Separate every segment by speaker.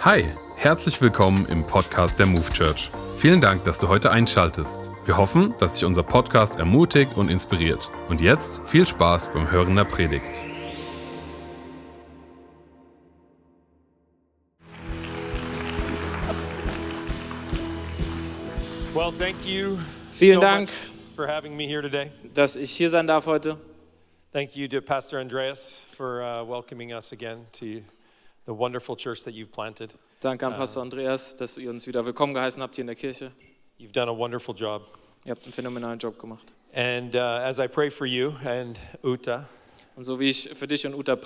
Speaker 1: Hi, herzlich willkommen im Podcast der Move Church. Vielen Dank, dass du heute einschaltest. Wir hoffen, dass dich unser Podcast ermutigt und inspiriert. Und jetzt viel Spaß beim Hören der Predigt.
Speaker 2: Well, thank you
Speaker 3: Vielen
Speaker 2: so
Speaker 3: Dank.
Speaker 2: for having me here today.
Speaker 3: dass ich hier sein darf heute.
Speaker 2: Thank you to Pastor Andreas for uh, welcoming us again to the wonderful church that you've planted.
Speaker 3: Danke an Pastor Andreas, dass ihr uns wieder willkommen geheißen habt hier in der Kirche.
Speaker 2: You've done a wonderful job.
Speaker 3: Ihr habt einen phänomenalen Job gemacht.
Speaker 2: And uh, as I pray for you and Uta,
Speaker 3: Und so wie ich für dich und Uta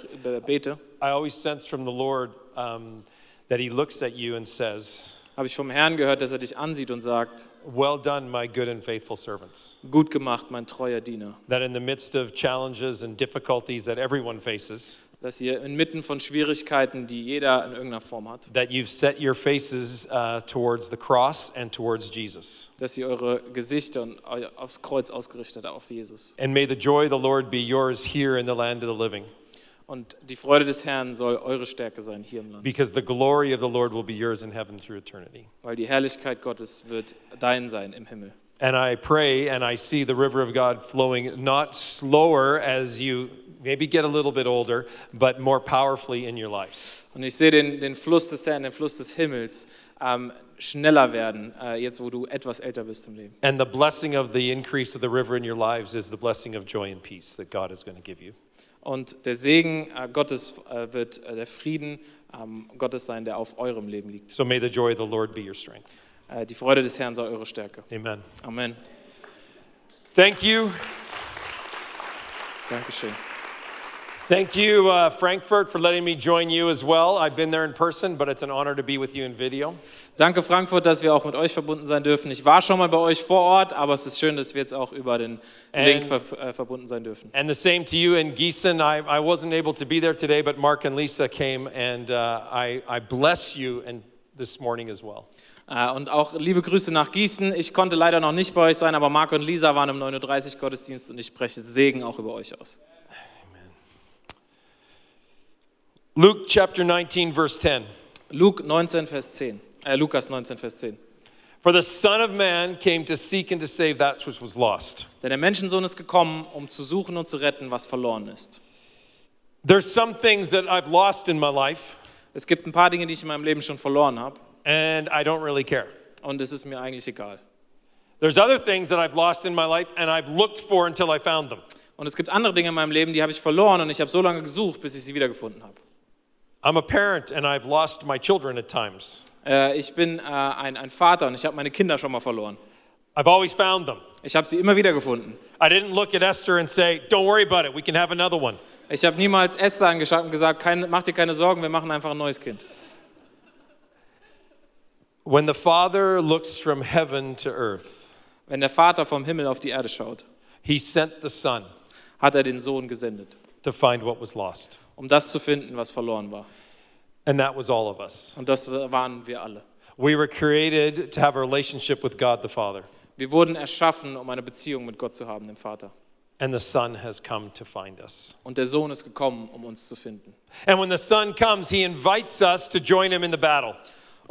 Speaker 3: bete,
Speaker 2: I always sense from the Lord um, that He looks at you and says,
Speaker 3: habe ich vom Herrn gehört, dass er dich ansieht und sagt,
Speaker 2: Well done, my good and faithful servants.
Speaker 3: gut gemacht, mein treuer Diener.
Speaker 2: That in the midst of challenges and difficulties that everyone faces,
Speaker 3: Dass ihr inmitten von Schwierigkeiten, die jeder in irgendeiner Form hat,
Speaker 2: that you've set your faces uh, towards the cross and towards Jesus.
Speaker 3: dass ihr eure Gesichter und eu- aufs Kreuz ausgerichtet habt, auf Jesus.
Speaker 2: And may the joy of the Lord be yours here in the land of the living,
Speaker 3: Und die Freude des Herrn soll eure Stärke sein hier im Land.
Speaker 2: because the glory of the Lord will be yours in heaven through eternity.
Speaker 3: Weil die Herrlichkeit Gottes wird dein sein im Himmel.
Speaker 2: And I pray and I see the river of God flowing not slower as you maybe get a little bit older, but more powerfully in your lives.
Speaker 3: Und ich sehe den, den Fluss des Herrn, den Fluss des Himmels ähm, schneller werden, äh, jetzt wo du etwas älter wirst im Leben.
Speaker 2: And the blessing of the increase of the river in your lives is the blessing of joy and peace that God is going to give you.
Speaker 3: Und der Segen äh, Gottes äh, wird äh, der Frieden ähm, Gottes sein, der auf eurem Leben liegt.
Speaker 2: So may the joy of the Lord be your strength.
Speaker 3: Äh, die Freude des Herrn sei eure Stärke.
Speaker 2: Amen.
Speaker 3: Amen.
Speaker 2: Thank you.
Speaker 3: Dankeschön.
Speaker 2: Thank you, uh, Frankfurt, for letting me join you as well. I've been there in person, but it's an honor to be with you in video.
Speaker 3: Danke Frankfurt, dass wir auch mit euch verbunden sein dürfen. Ich war schon mal bei euch vor Ort, aber es ist schön, dass wir jetzt auch über den Link ver äh, verbunden sein dürfen.
Speaker 2: And the same to you in Gießen. I, I wasn't able to be there today, but Mark and Lisa came, and uh, I, I bless you and this morning as well.
Speaker 3: Äh, Und auch liebe Grüße nach Gießen. Ich konnte leider noch nicht bei euch sein, aber Marco und Lisa waren im 9.30 Uhr Gottesdienst und ich spreche Segen auch über euch aus.
Speaker 2: Luke chapter 19, verse 10.
Speaker 3: Luke 19, Vers 10. Äh, Lukas 19, Vers 10.
Speaker 2: For the Son of Man came to seek and to save that which was lost.
Speaker 3: Denn der Menschensohn ist gekommen, um zu suchen und zu retten, was verloren ist.
Speaker 2: There's some things that I've lost in my life,
Speaker 3: Es gibt ein paar Dinge, die ich in meinem Leben schon verloren habe
Speaker 2: and I don't really care.
Speaker 3: und es ist mir eigentlich egal.
Speaker 2: There's other things that I've lost in my life, and I've looked for until I found them.
Speaker 3: Und es gibt andere Dinge in meinem Leben, die habe ich verloren und ich habe so lange gesucht, bis ich sie wiedergefunden habe.
Speaker 2: I'm a parent, and I've lost my children at times.
Speaker 3: Äh, ich bin äh, ein, ein Vater und ich habe meine Kinder schon mal verloren.
Speaker 2: I've always found them.
Speaker 3: Ich habe sie immer wieder gefunden.
Speaker 2: I didn't look at Esther and say, Don't worry about it, we can have another one.
Speaker 3: Ich habe niemals Esther angeschaut und gesagt, keine, mach dir keine Sorgen, wir machen einfach ein neues Kind.
Speaker 2: When the Father looks from heaven to earth,
Speaker 3: Wenn der Vater vom Himmel auf die Erde schaut,
Speaker 2: he sent the Son
Speaker 3: hat er den Sohn gesendet,
Speaker 2: to find what was lost.
Speaker 3: um das zu finden, was verloren war.
Speaker 2: And that was all of us.
Speaker 3: Und das waren wir alle.
Speaker 2: We were created to have a relationship with God the Father,
Speaker 3: Wir wurden erschaffen, um eine Beziehung mit Gott zu haben, dem Vater.
Speaker 2: and the Son has come to find us.
Speaker 3: Und der Sohn ist gekommen, um uns zu finden.
Speaker 2: And when the Son comes, he invites us to join him in the battle.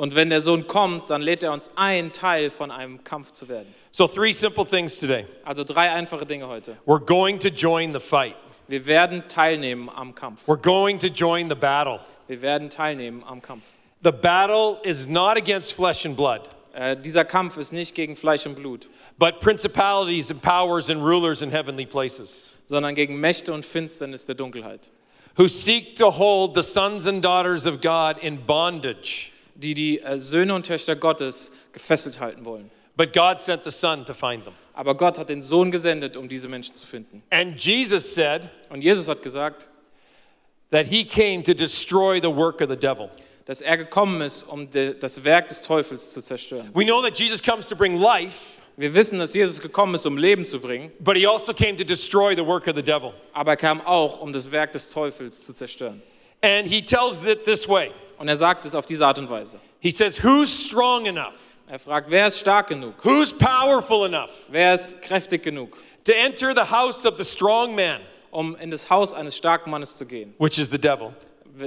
Speaker 3: Und wenn der Sohn kommt, dann lädt er uns ein, Teil von einem Kampf zu werden.
Speaker 2: So, three simple things today.
Speaker 3: Also drei einfache Dinge heute.
Speaker 2: We're going to join the fight,
Speaker 3: Wir werden teilnehmen am Kampf.
Speaker 2: we're going to join the battle.
Speaker 3: Wir werden teilnehmen am Kampf.
Speaker 2: The battle is not against flesh and blood,
Speaker 3: Äh, dieser Kampf ist nicht gegen Fleisch und Blut,
Speaker 2: but principalities and powers and rulers in heavenly places
Speaker 3: sondern gegen Mächte und Finsternis der Dunkelheit,
Speaker 2: who seek to hold the sons and daughters of God in bondage.
Speaker 3: Die die äh, Söhne und Töchter Gottes gefesselt halten wollen.
Speaker 2: But God sent the Son to find them.
Speaker 3: Aber Gott hat den Sohn gesendet, um diese Menschen zu finden.
Speaker 2: And Jesus said
Speaker 3: Und Jesus hat gesagt,
Speaker 2: that he came to destroy the work of the devil.
Speaker 3: dass er gekommen ist, um de, das Werk des Teufels zu zerstören.
Speaker 2: We know that Jesus comes to bring life,
Speaker 3: Wir wissen, dass Jesus gekommen ist, um Leben zu bringen,
Speaker 2: but he also came to destroy the work of the devil.
Speaker 3: aber er kam auch, um das Werk des Teufels zu zerstören.
Speaker 2: And he tells it this way
Speaker 3: Und er sagt es auf diese Art und Weise.
Speaker 2: He says, Who's strong enough?
Speaker 3: Er fragt, wer ist stark genug?
Speaker 2: Who's powerful enough
Speaker 3: Wer ist kräftig genug,
Speaker 2: to enter the house of the strong man,
Speaker 3: um in das Haus eines starken Mannes zu gehen,
Speaker 2: which is the devil?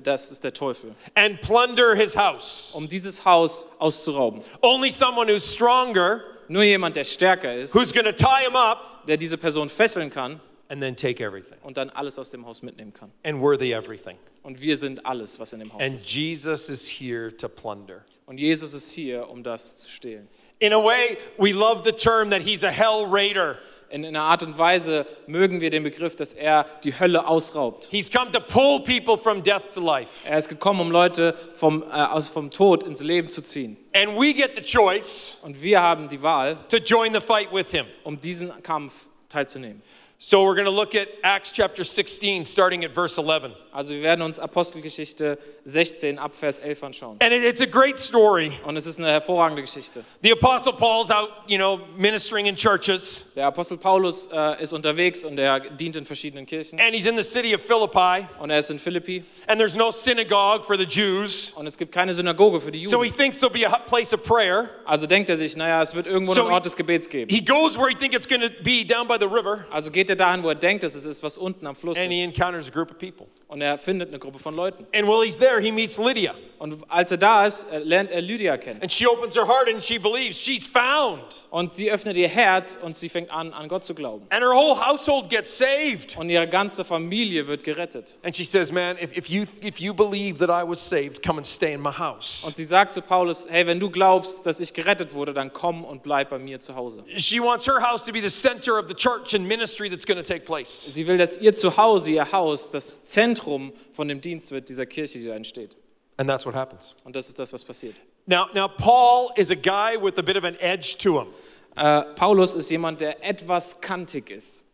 Speaker 3: das ist der Teufel,
Speaker 2: and plunder his house.
Speaker 3: um dieses Haus auszurauben.
Speaker 2: Only someone who's stronger,
Speaker 3: Nur jemand, der stärker ist,
Speaker 2: who's going to tie him up
Speaker 3: der diese Person fesseln kann
Speaker 2: and then take everything.
Speaker 3: und dann alles aus dem Haus mitnehmen kann.
Speaker 2: And we're the everything.
Speaker 3: Und wir sind alles, was in dem Haus
Speaker 2: And
Speaker 3: ist.
Speaker 2: Jesus is here to plunder.
Speaker 3: Und Jesus ist hier, um das zu stehlen.
Speaker 2: In a way, we love the term that he's a hell raider.
Speaker 3: In einer Art und Weise mögen wir den Begriff, dass er die Hölle ausraubt.
Speaker 2: He's come to pull people from death to life.
Speaker 3: Er ist gekommen, um Leute vom, äh, aus, vom Tod ins Leben zu ziehen.
Speaker 2: And we get the choice
Speaker 3: Und wir haben die Wahl,
Speaker 2: to join the fight with him.
Speaker 3: um diesen Kampf teilzunehmen.
Speaker 2: So we're going to look at Acts chapter 16, starting at verse 11.
Speaker 3: Also wir werden uns Apostelgeschichte 16 ab Vers 11 anschauen.
Speaker 2: And it- it's a great story.
Speaker 3: Und es ist eine hervorragende Geschichte.
Speaker 2: The Apostle Paul's out, you know, ministering in churches,
Speaker 3: Der Apostel Paulus äh, ist unterwegs und er dient in verschiedenen Kirchen.
Speaker 2: and he's in the city of Philippi,
Speaker 3: Und er ist in Philippi
Speaker 2: and there's no synagogue for the Jews.
Speaker 3: und es gibt keine Synagoge für die
Speaker 2: So he
Speaker 3: Juden.
Speaker 2: thinks there'll be a place of prayer.
Speaker 3: Also denkt er sich, naja, es wird irgendwo
Speaker 2: So
Speaker 3: einen Ort des Gebets geben.
Speaker 2: He goes where he thinks it's going to be down by the river,
Speaker 3: Also geht er dahin, wo er denkt, dass es ist, was unten am Fluss
Speaker 2: and he
Speaker 3: ist.
Speaker 2: encounters a group of people.
Speaker 3: Und er findet eine Gruppe von Leuten.
Speaker 2: And while he's there, he meets Lydia,
Speaker 3: Und als er da ist, äh, lernt er Lydia kennen.
Speaker 2: and she opens her heart and she believes she's found.
Speaker 3: Und sie öffnet ihr Herz und sie fängt an, an Gott zu glauben.
Speaker 2: And her whole household gets saved.
Speaker 3: Und ihre ganze Familie wird gerettet.
Speaker 2: And she says, Man, if, if, you, if you believe that I was saved, come and stay in my house.
Speaker 3: Und sie sagt zu Paulus, hey, wenn du glaubst, dass ich gerettet wurde, dann komm und bleib bei mir zu Hause.
Speaker 2: She wants her house to be the center of the church and ministry that's going to take place.
Speaker 3: Sie will, dass ihr Zuhause, ihr Haus, das Zentrum von dem Dienst wird, dieser Kirche, die da entsteht.
Speaker 2: And that's what happens.
Speaker 3: Und das ist das, was passiert.
Speaker 2: Now, now Paul is a guy with a bit of an edge to him.
Speaker 3: Äh, Paulus ist jemand, der etwas kantig ist.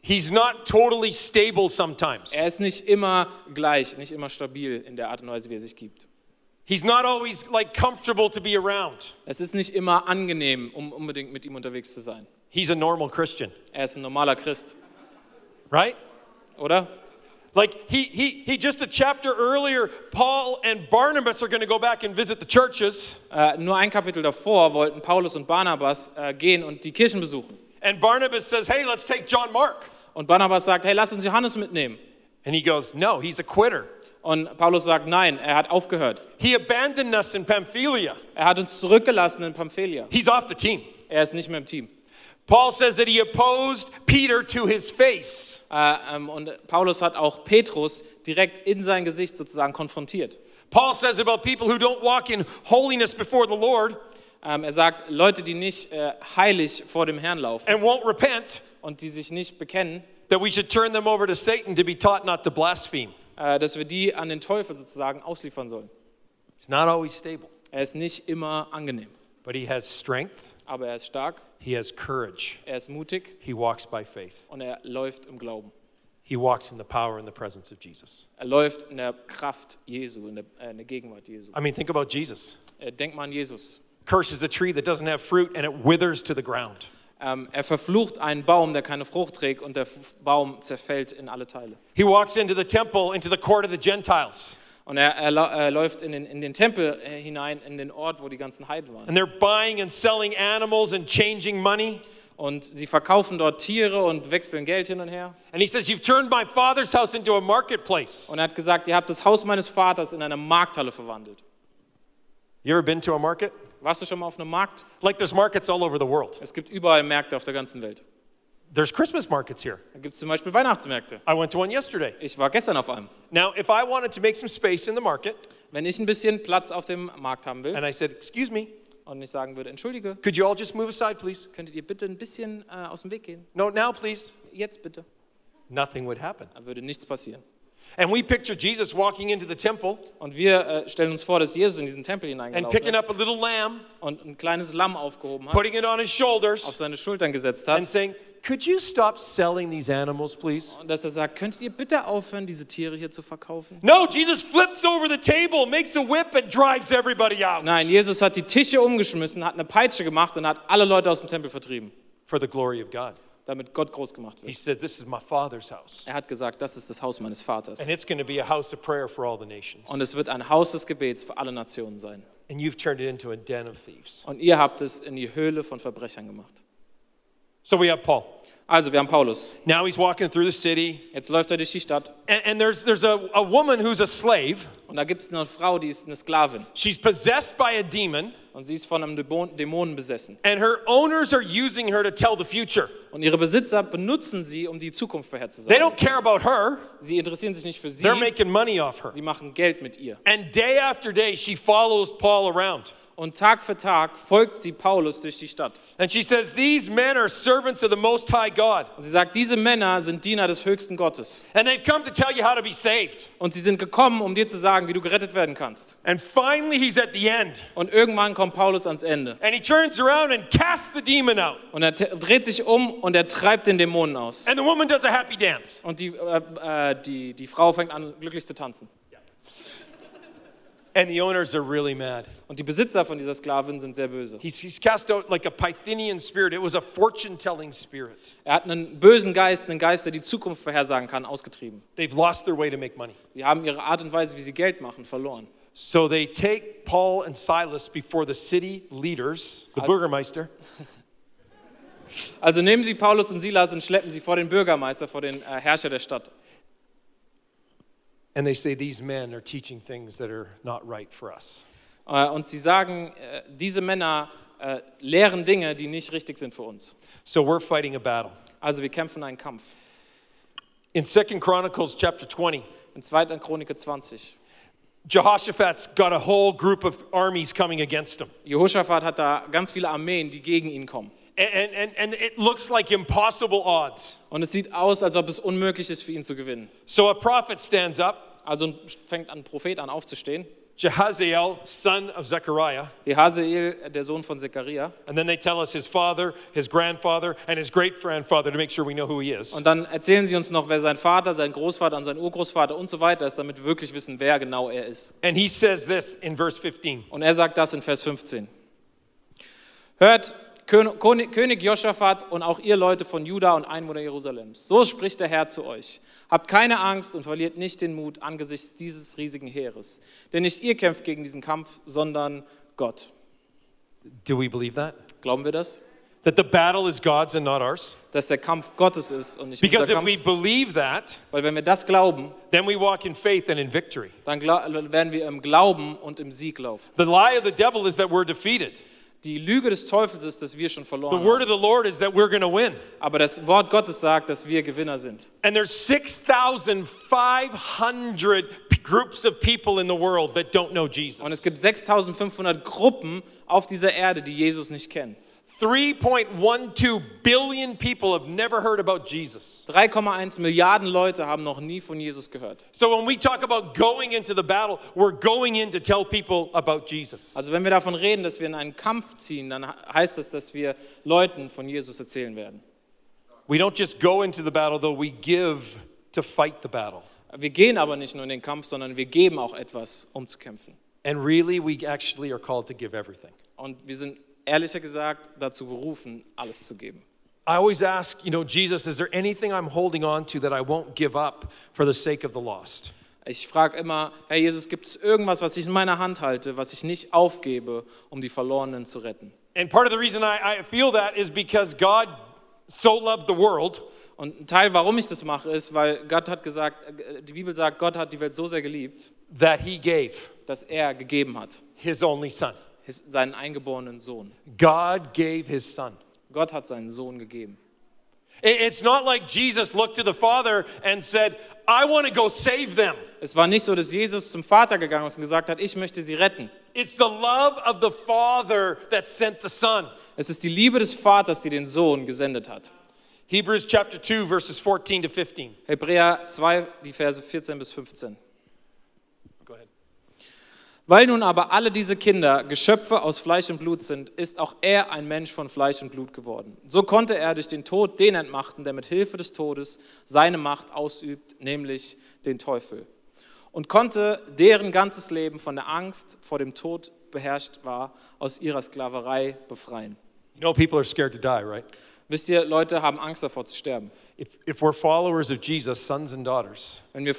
Speaker 2: He's not totally stable sometimes.
Speaker 3: Er ist nicht immer gleich, nicht immer stabil in der Art und Weise, wie er sich gibt.
Speaker 2: He's not always like comfortable to be around.
Speaker 3: Es ist nicht immer angenehm, um unbedingt mit ihm unterwegs zu sein.
Speaker 2: He's a normal Christian,
Speaker 3: Er ist ein normaler Christ,
Speaker 2: right?
Speaker 3: oder?
Speaker 2: Like he he he just a chapter earlier, Paul and Barnabas are going to go back and visit the churches.
Speaker 3: Äh, nur ein Kapitel davor wollten Paulus und Barnabas äh, gehen und die Kirchen besuchen.
Speaker 2: And Barnabas says, "Hey, let's take John Mark."
Speaker 3: Und Barnabas sagt, hey, lass uns Johannes mitnehmen.
Speaker 2: And he goes, "No, he's a quitter.
Speaker 3: Und Paulus sagt, nein, er hat aufgehört.
Speaker 2: He abandoned us in Pamphylia.
Speaker 3: Er hat uns zurückgelassen in Pamphylia.
Speaker 2: He's off the team."
Speaker 3: Er ist nicht mehr im Team.
Speaker 2: Paul says that he opposed Peter to his face.
Speaker 3: Äh, ähm, und Paulus hat auch Petrus direkt in sein Gesicht sozusagen konfrontiert.
Speaker 2: Paul says about people who don't walk in holiness before the Lord
Speaker 3: Ähm, er sagt, Leute, die nicht äh, heilig vor dem Herrn laufen
Speaker 2: and won't repent,
Speaker 3: und die sich nicht bekennen,
Speaker 2: that we should turn them over to Satan to be taught not to blaspheme.
Speaker 3: äh, dass wir die an den Teufel sozusagen ausliefern sollen.
Speaker 2: It's not always stable,
Speaker 3: Er ist nicht immer angenehm,
Speaker 2: but he has strength,
Speaker 3: aber er ist stark,
Speaker 2: he has courage,
Speaker 3: er ist mutig
Speaker 2: he walks by faith.
Speaker 3: und er läuft im Glauben.
Speaker 2: He walks in the power and the presence of Jesus.
Speaker 3: Er läuft in der Kraft Jesu, in der, äh, in der Gegenwart Jesu.
Speaker 2: I mean, think about Jesus.
Speaker 3: Äh, denk mal an Jesus.
Speaker 2: Curses a tree that doesn't have fruit and it withers to the ground.
Speaker 3: Ähm, er verflucht einen Baum, der keine Frucht trägt und der Baum zerfällt in alle Teile.
Speaker 2: He walks into the temple, into the court of the Gentiles,
Speaker 3: Und er, er, er läuft in den, in den Tempel äh, hinein, in den Ort, wo die ganzen Heiden waren.
Speaker 2: and they're buying and selling animals and changing money.
Speaker 3: Und sie verkaufen dort Tiere und wechseln Geld hin und her.
Speaker 2: And he says, You've turned my father's house into a marketplace.
Speaker 3: Und er hat gesagt, ihr habt das Haus meines Vaters in eine Markthalle verwandelt.
Speaker 2: You ever been to a market?
Speaker 3: Warst du schon mal auf einem Markt?
Speaker 2: Like there's markets all over the world.
Speaker 3: Es gibt überall Märkte auf der ganzen Welt.
Speaker 2: There's Christmas markets here.
Speaker 3: Da gibt es zum Beispiel Weihnachtsmärkte.
Speaker 2: I went to one yesterday.
Speaker 3: Ich war gestern auf einem.
Speaker 2: Now, if I wanted to make some space in the market
Speaker 3: Wenn ich ein bisschen Platz auf dem Markt haben will
Speaker 2: and I said, Excuse me,
Speaker 3: und ich sagen würde, entschuldige,
Speaker 2: could you all just move aside, please?
Speaker 3: könntet ihr bitte ein bisschen äh, aus dem Weg gehen?
Speaker 2: No, now, please.
Speaker 3: Jetzt bitte.
Speaker 2: Nothing would happen.
Speaker 3: Da würde nichts passieren.
Speaker 2: And we picture Jesus walking into the temple
Speaker 3: Und wir äh, stellen uns vor, dass Jesus in diesen Tempel
Speaker 2: and
Speaker 3: hineingelaufen
Speaker 2: picking up a little lamb,
Speaker 3: und ein kleines Lamm aufgehoben hat,
Speaker 2: putting it on his
Speaker 3: auf
Speaker 2: shoulders,
Speaker 3: seine Schultern gesetzt
Speaker 2: and
Speaker 3: hat
Speaker 2: saying, Could you stop selling these animals, please?
Speaker 3: und dass er sagt, könntet ihr bitte aufhören, diese Tiere hier zu verkaufen?
Speaker 2: No, Jesus flips over the table, makes a whip, and drives everybody out
Speaker 3: Nein, Jesus hat die Tische umgeschmissen, hat eine Peitsche gemacht und hat alle Leute aus dem Tempel vertrieben,
Speaker 2: for the glory of God.
Speaker 3: damit Gott groß gemacht
Speaker 2: He
Speaker 3: wird.
Speaker 2: says, This is my Father's house,
Speaker 3: Er hat gesagt, das ist das Haus meines Vaters.
Speaker 2: and it's going to be a house of prayer for all the nations.
Speaker 3: Und es wird ein Haus des Gebets für alle Nationen sein.
Speaker 2: And you've turned it into a den of thieves.
Speaker 3: Und ihr habt es in die Höhle von Verbrechern gemacht.
Speaker 2: So we have Paul.
Speaker 3: Also, wir haben Paulus.
Speaker 2: Now he's walking through the city,
Speaker 3: Jetzt läuft er durch die Stadt
Speaker 2: and, and there's, there's a, a woman who's a slave.
Speaker 3: und da gibt es eine Frau, die ist eine Sklavin
Speaker 2: She's possessed by a demon,
Speaker 3: und sie ist von einem Dämon, Dämonen besessen.
Speaker 2: and her owners are using her to tell the future.
Speaker 3: Und ihre Besitzer benutzen sie, um die Zukunft vorherzusagen.
Speaker 2: They don't care about her,
Speaker 3: Sie interessieren sich nicht für sie,
Speaker 2: they're making money off her.
Speaker 3: sie machen Geld mit ihr.
Speaker 2: And day after day, she follows Paul around.
Speaker 3: Und Tag für Tag folgt sie Paulus durch die Stadt.
Speaker 2: And she says, These men are servants of the Most High God.
Speaker 3: Und sie sagt, diese Männer sind Diener des höchsten Gottes.
Speaker 2: And they've come to tell you how to be saved.
Speaker 3: Und sie sind gekommen, um dir zu sagen, wie du gerettet werden kannst.
Speaker 2: And finally, he's at the end.
Speaker 3: Und irgendwann kommt Paulus ans Ende.
Speaker 2: And he turns around and casts the demon out.
Speaker 3: Und er dreht sich um und er treibt den Dämonen aus.
Speaker 2: And the woman does a happy dance.
Speaker 3: Und die, äh, äh, die, die Frau fängt an, glücklich zu tanzen.
Speaker 2: And the owners are really mad.
Speaker 3: Und die Besitzer von dieser Sklavin sind sehr böse.
Speaker 2: He's, he's cast out like a Pythonian spirit. It was a fortune telling spirit.
Speaker 3: Er hat einen bösen Geist, einen Geist, der die Zukunft vorhersagen kann, ausgetrieben.
Speaker 2: They've lost their way to make money.
Speaker 3: Die haben ihre Art und Weise, wie sie Geld machen, verloren.
Speaker 2: So they take Paul and Silas before the city leaders, the Bürgermeister,
Speaker 3: Also nehmen sie Paulus und Silas und schleppen sie vor den Bürgermeister, vor den äh, Herrscher der Stadt.
Speaker 2: And they say, These men are teaching things that are not right for us.
Speaker 3: Äh, und sie sagen, äh, diese Männer äh, lehren Dinge, die nicht richtig sind für uns.
Speaker 2: So we're fighting a battle.
Speaker 3: Also wir kämpfen einen Kampf.
Speaker 2: In 2 Chronicles chapter 20,
Speaker 3: In 2. Chronik 20.
Speaker 2: Jehoshaphat's got a whole group of armies coming against him.
Speaker 3: Jehoshaphat hat da ganz viele Armeen, die gegen ihn kommen.
Speaker 2: And, and, and it looks like impossible odds.
Speaker 3: Und es sieht aus, als ob es unmöglich ist für ihn zu gewinnen.
Speaker 2: So a prophet stands up,
Speaker 3: Also fängt ein Prophet an aufzustehen.
Speaker 2: Jehaziel, son of Zechariah,
Speaker 3: Jehaziel, der Sohn von Zechariah.
Speaker 2: and then they tell us his father, his grandfather, and his great grandfather to make sure we know who he is.
Speaker 3: Und dann erzählen sie uns noch, wer sein Vater, sein Großvater und sein Urgroßvater und so weiter ist, damit wir wirklich wissen, wer genau er ist.
Speaker 2: And he says this in verse 15
Speaker 3: Und er sagt das in Vers 15. Hört, König König Josaphat und auch ihr Leute von Juda und Einwohner Jerusalems. So spricht der Herr zu euch. Habt keine Angst und verliert nicht den Mut angesichts dieses riesigen Heeres. Denn nicht ihr kämpft gegen diesen Kampf, sondern Gott.
Speaker 2: Do we believe that?
Speaker 3: Glauben wir das?
Speaker 2: That the battle is God's and not ours?
Speaker 3: Dass der Kampf Gottes ist und nicht
Speaker 2: Because
Speaker 3: unser
Speaker 2: if we
Speaker 3: Kampf.
Speaker 2: believe that,
Speaker 3: Weil wenn wir das glauben,
Speaker 2: then we walk in faith and in victory.
Speaker 3: dann werden wir im Glauben und im Sieg laufen.
Speaker 2: The lie of the devil is that we're defeated.
Speaker 3: Die Lüge des Teufels ist, dass wir schon
Speaker 2: The
Speaker 3: verloren
Speaker 2: word
Speaker 3: haben.
Speaker 2: of the Lord is that we're going to win.
Speaker 3: Aber das Wort Gottes sagt, dass wir Gewinner sind.
Speaker 2: And there's 6,500 p- groups of people in the world that don't know
Speaker 3: Und
Speaker 2: Jesus.
Speaker 3: es gibt 6500 Gruppen auf dieser Erde, die Jesus nicht kennen.
Speaker 2: 3.12 billion people have never heard about Jesus.
Speaker 3: 3,1 Milliarden Leute haben noch nie von Jesus gehört.
Speaker 2: So when we talk about going into the battle, we're going in to tell people about Jesus.
Speaker 3: Also wenn wir davon reden, dass wir in einen Kampf ziehen, dann heißt das, dass wir Leuten von Jesus erzählen werden.
Speaker 2: We don't just go into the battle, though, we give to fight the battle.
Speaker 3: Wir gehen aber nicht nur in den Kampf, sondern wir geben auch etwas, um zu kämpfen.
Speaker 2: And really, we actually are called to give everything.
Speaker 3: Und wir sind ehrlicher gesagt dazu berufen, alles zu geben.
Speaker 2: I always ask, you know, Jesus, is there anything I'm holding on to that I won't give up for the sake of the lost?
Speaker 3: Ich frage immer, Herr Jesus, gibt es irgendwas, was ich in meiner Hand halte, was ich nicht aufgebe, um die Verlorenen zu retten?
Speaker 2: And part of the reason I, I feel that is because God so loved the world
Speaker 3: Und ein Teil, warum ich das mache, ist, weil Gott hat gesagt, äh, die Bibel sagt, Gott hat die Welt so sehr geliebt,
Speaker 2: that he gave
Speaker 3: dass er gegeben hat,
Speaker 2: his only son.
Speaker 3: Seinen eingeborenen Sohn.
Speaker 2: God gave his son.
Speaker 3: Gott hat seinen Sohn gegeben.
Speaker 2: It- It's not like Jesus looked to the Father and said, I want to go save them.
Speaker 3: Es war nicht so, dass Jesus zum Vater gegangen ist und gesagt hat, ich möchte sie retten.
Speaker 2: It's the love of the Father that sent the Son.
Speaker 3: Es ist die Liebe des Vaters, die den Sohn gesendet hat.
Speaker 2: Hebrews chapter 2, verses 14 to 15.
Speaker 3: Hebräer 2, die Verse 14 bis 15. Weil nun aber alle diese Kinder Geschöpfe aus Fleisch und Blut sind, ist auch er ein Mensch von Fleisch und Blut geworden. So konnte er durch den Tod den entmachten, der mit Hilfe des Todes seine Macht ausübt, nämlich den Teufel. Und konnte deren ganzes Leben von der Angst vor dem Tod beherrscht war, aus ihrer Sklaverei befreien.
Speaker 2: You know, people are scared to die, right?
Speaker 3: Wisst ihr, Leute haben Angst davor zu sterben.
Speaker 2: If, if we're followers of Jesus, sons and daughters,
Speaker 3: Wenn wir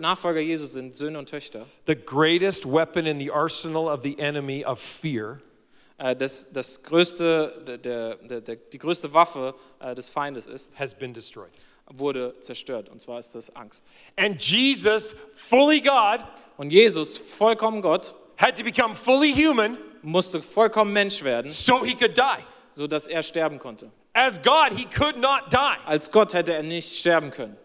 Speaker 3: Nachfolger Jesus sind, Söhne und Töchter,
Speaker 2: the greatest weapon in the arsenal of the enemy of fear
Speaker 3: äh, das, das größte, der, der, der, der, die größte Waffe äh, des Feindes ist,
Speaker 2: has been destroyed.
Speaker 3: wurde zerstört. Und zwar ist das Angst.
Speaker 2: And Jesus, fully God,
Speaker 3: Und Jesus, vollkommen Gott,
Speaker 2: had to become fully human
Speaker 3: musste vollkommen Mensch werden,
Speaker 2: so he could die.
Speaker 3: sodass er sterben konnte.
Speaker 2: As God, he could not die.
Speaker 3: Als Gott hätte er nicht sterben können.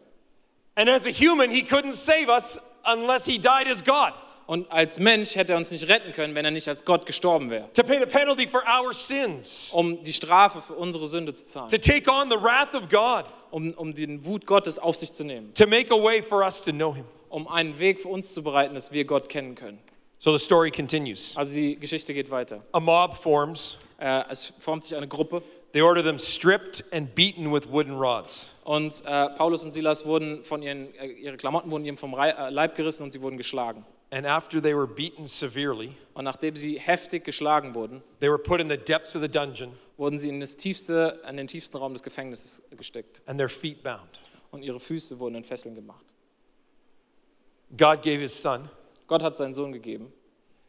Speaker 2: And as a human, he couldn't save us unless he died as God
Speaker 3: Und als Mensch hätte er uns nicht retten können, wenn er nicht als Gott gestorben wäre,
Speaker 2: to pay the penalty for our sins,
Speaker 3: um die Strafe für unsere Sünde zu zahlen,
Speaker 2: to take on the wrath of God,
Speaker 3: um, um den Wut Gottes auf sich zu nehmen,
Speaker 2: to make a way for us to know him.
Speaker 3: um einen Weg für uns zu bereiten, dass wir Gott kennen können.
Speaker 2: So the story continues.
Speaker 3: Also die Geschichte geht weiter.
Speaker 2: A mob forms.
Speaker 3: Äh, es formt sich eine Gruppe
Speaker 2: They order them stripped and beaten with wooden rods.
Speaker 3: und äh, Paulus und Silas wurden von ihren, äh, ihre Klamotten wurden ihm vom Rei- äh, Leib gerissen und sie wurden geschlagen.
Speaker 2: And after they were beaten severely,
Speaker 3: Und nachdem sie heftig geschlagen wurden,
Speaker 2: they were put in the depths of the dungeon
Speaker 3: wurden sie in, das tiefste, in den tiefsten Raum des Gefängnisses gesteckt
Speaker 2: and their feet bound.
Speaker 3: und ihre Füße wurden in Fesseln gemacht.
Speaker 2: God gave his son,
Speaker 3: Gott hat seinen Sohn gegeben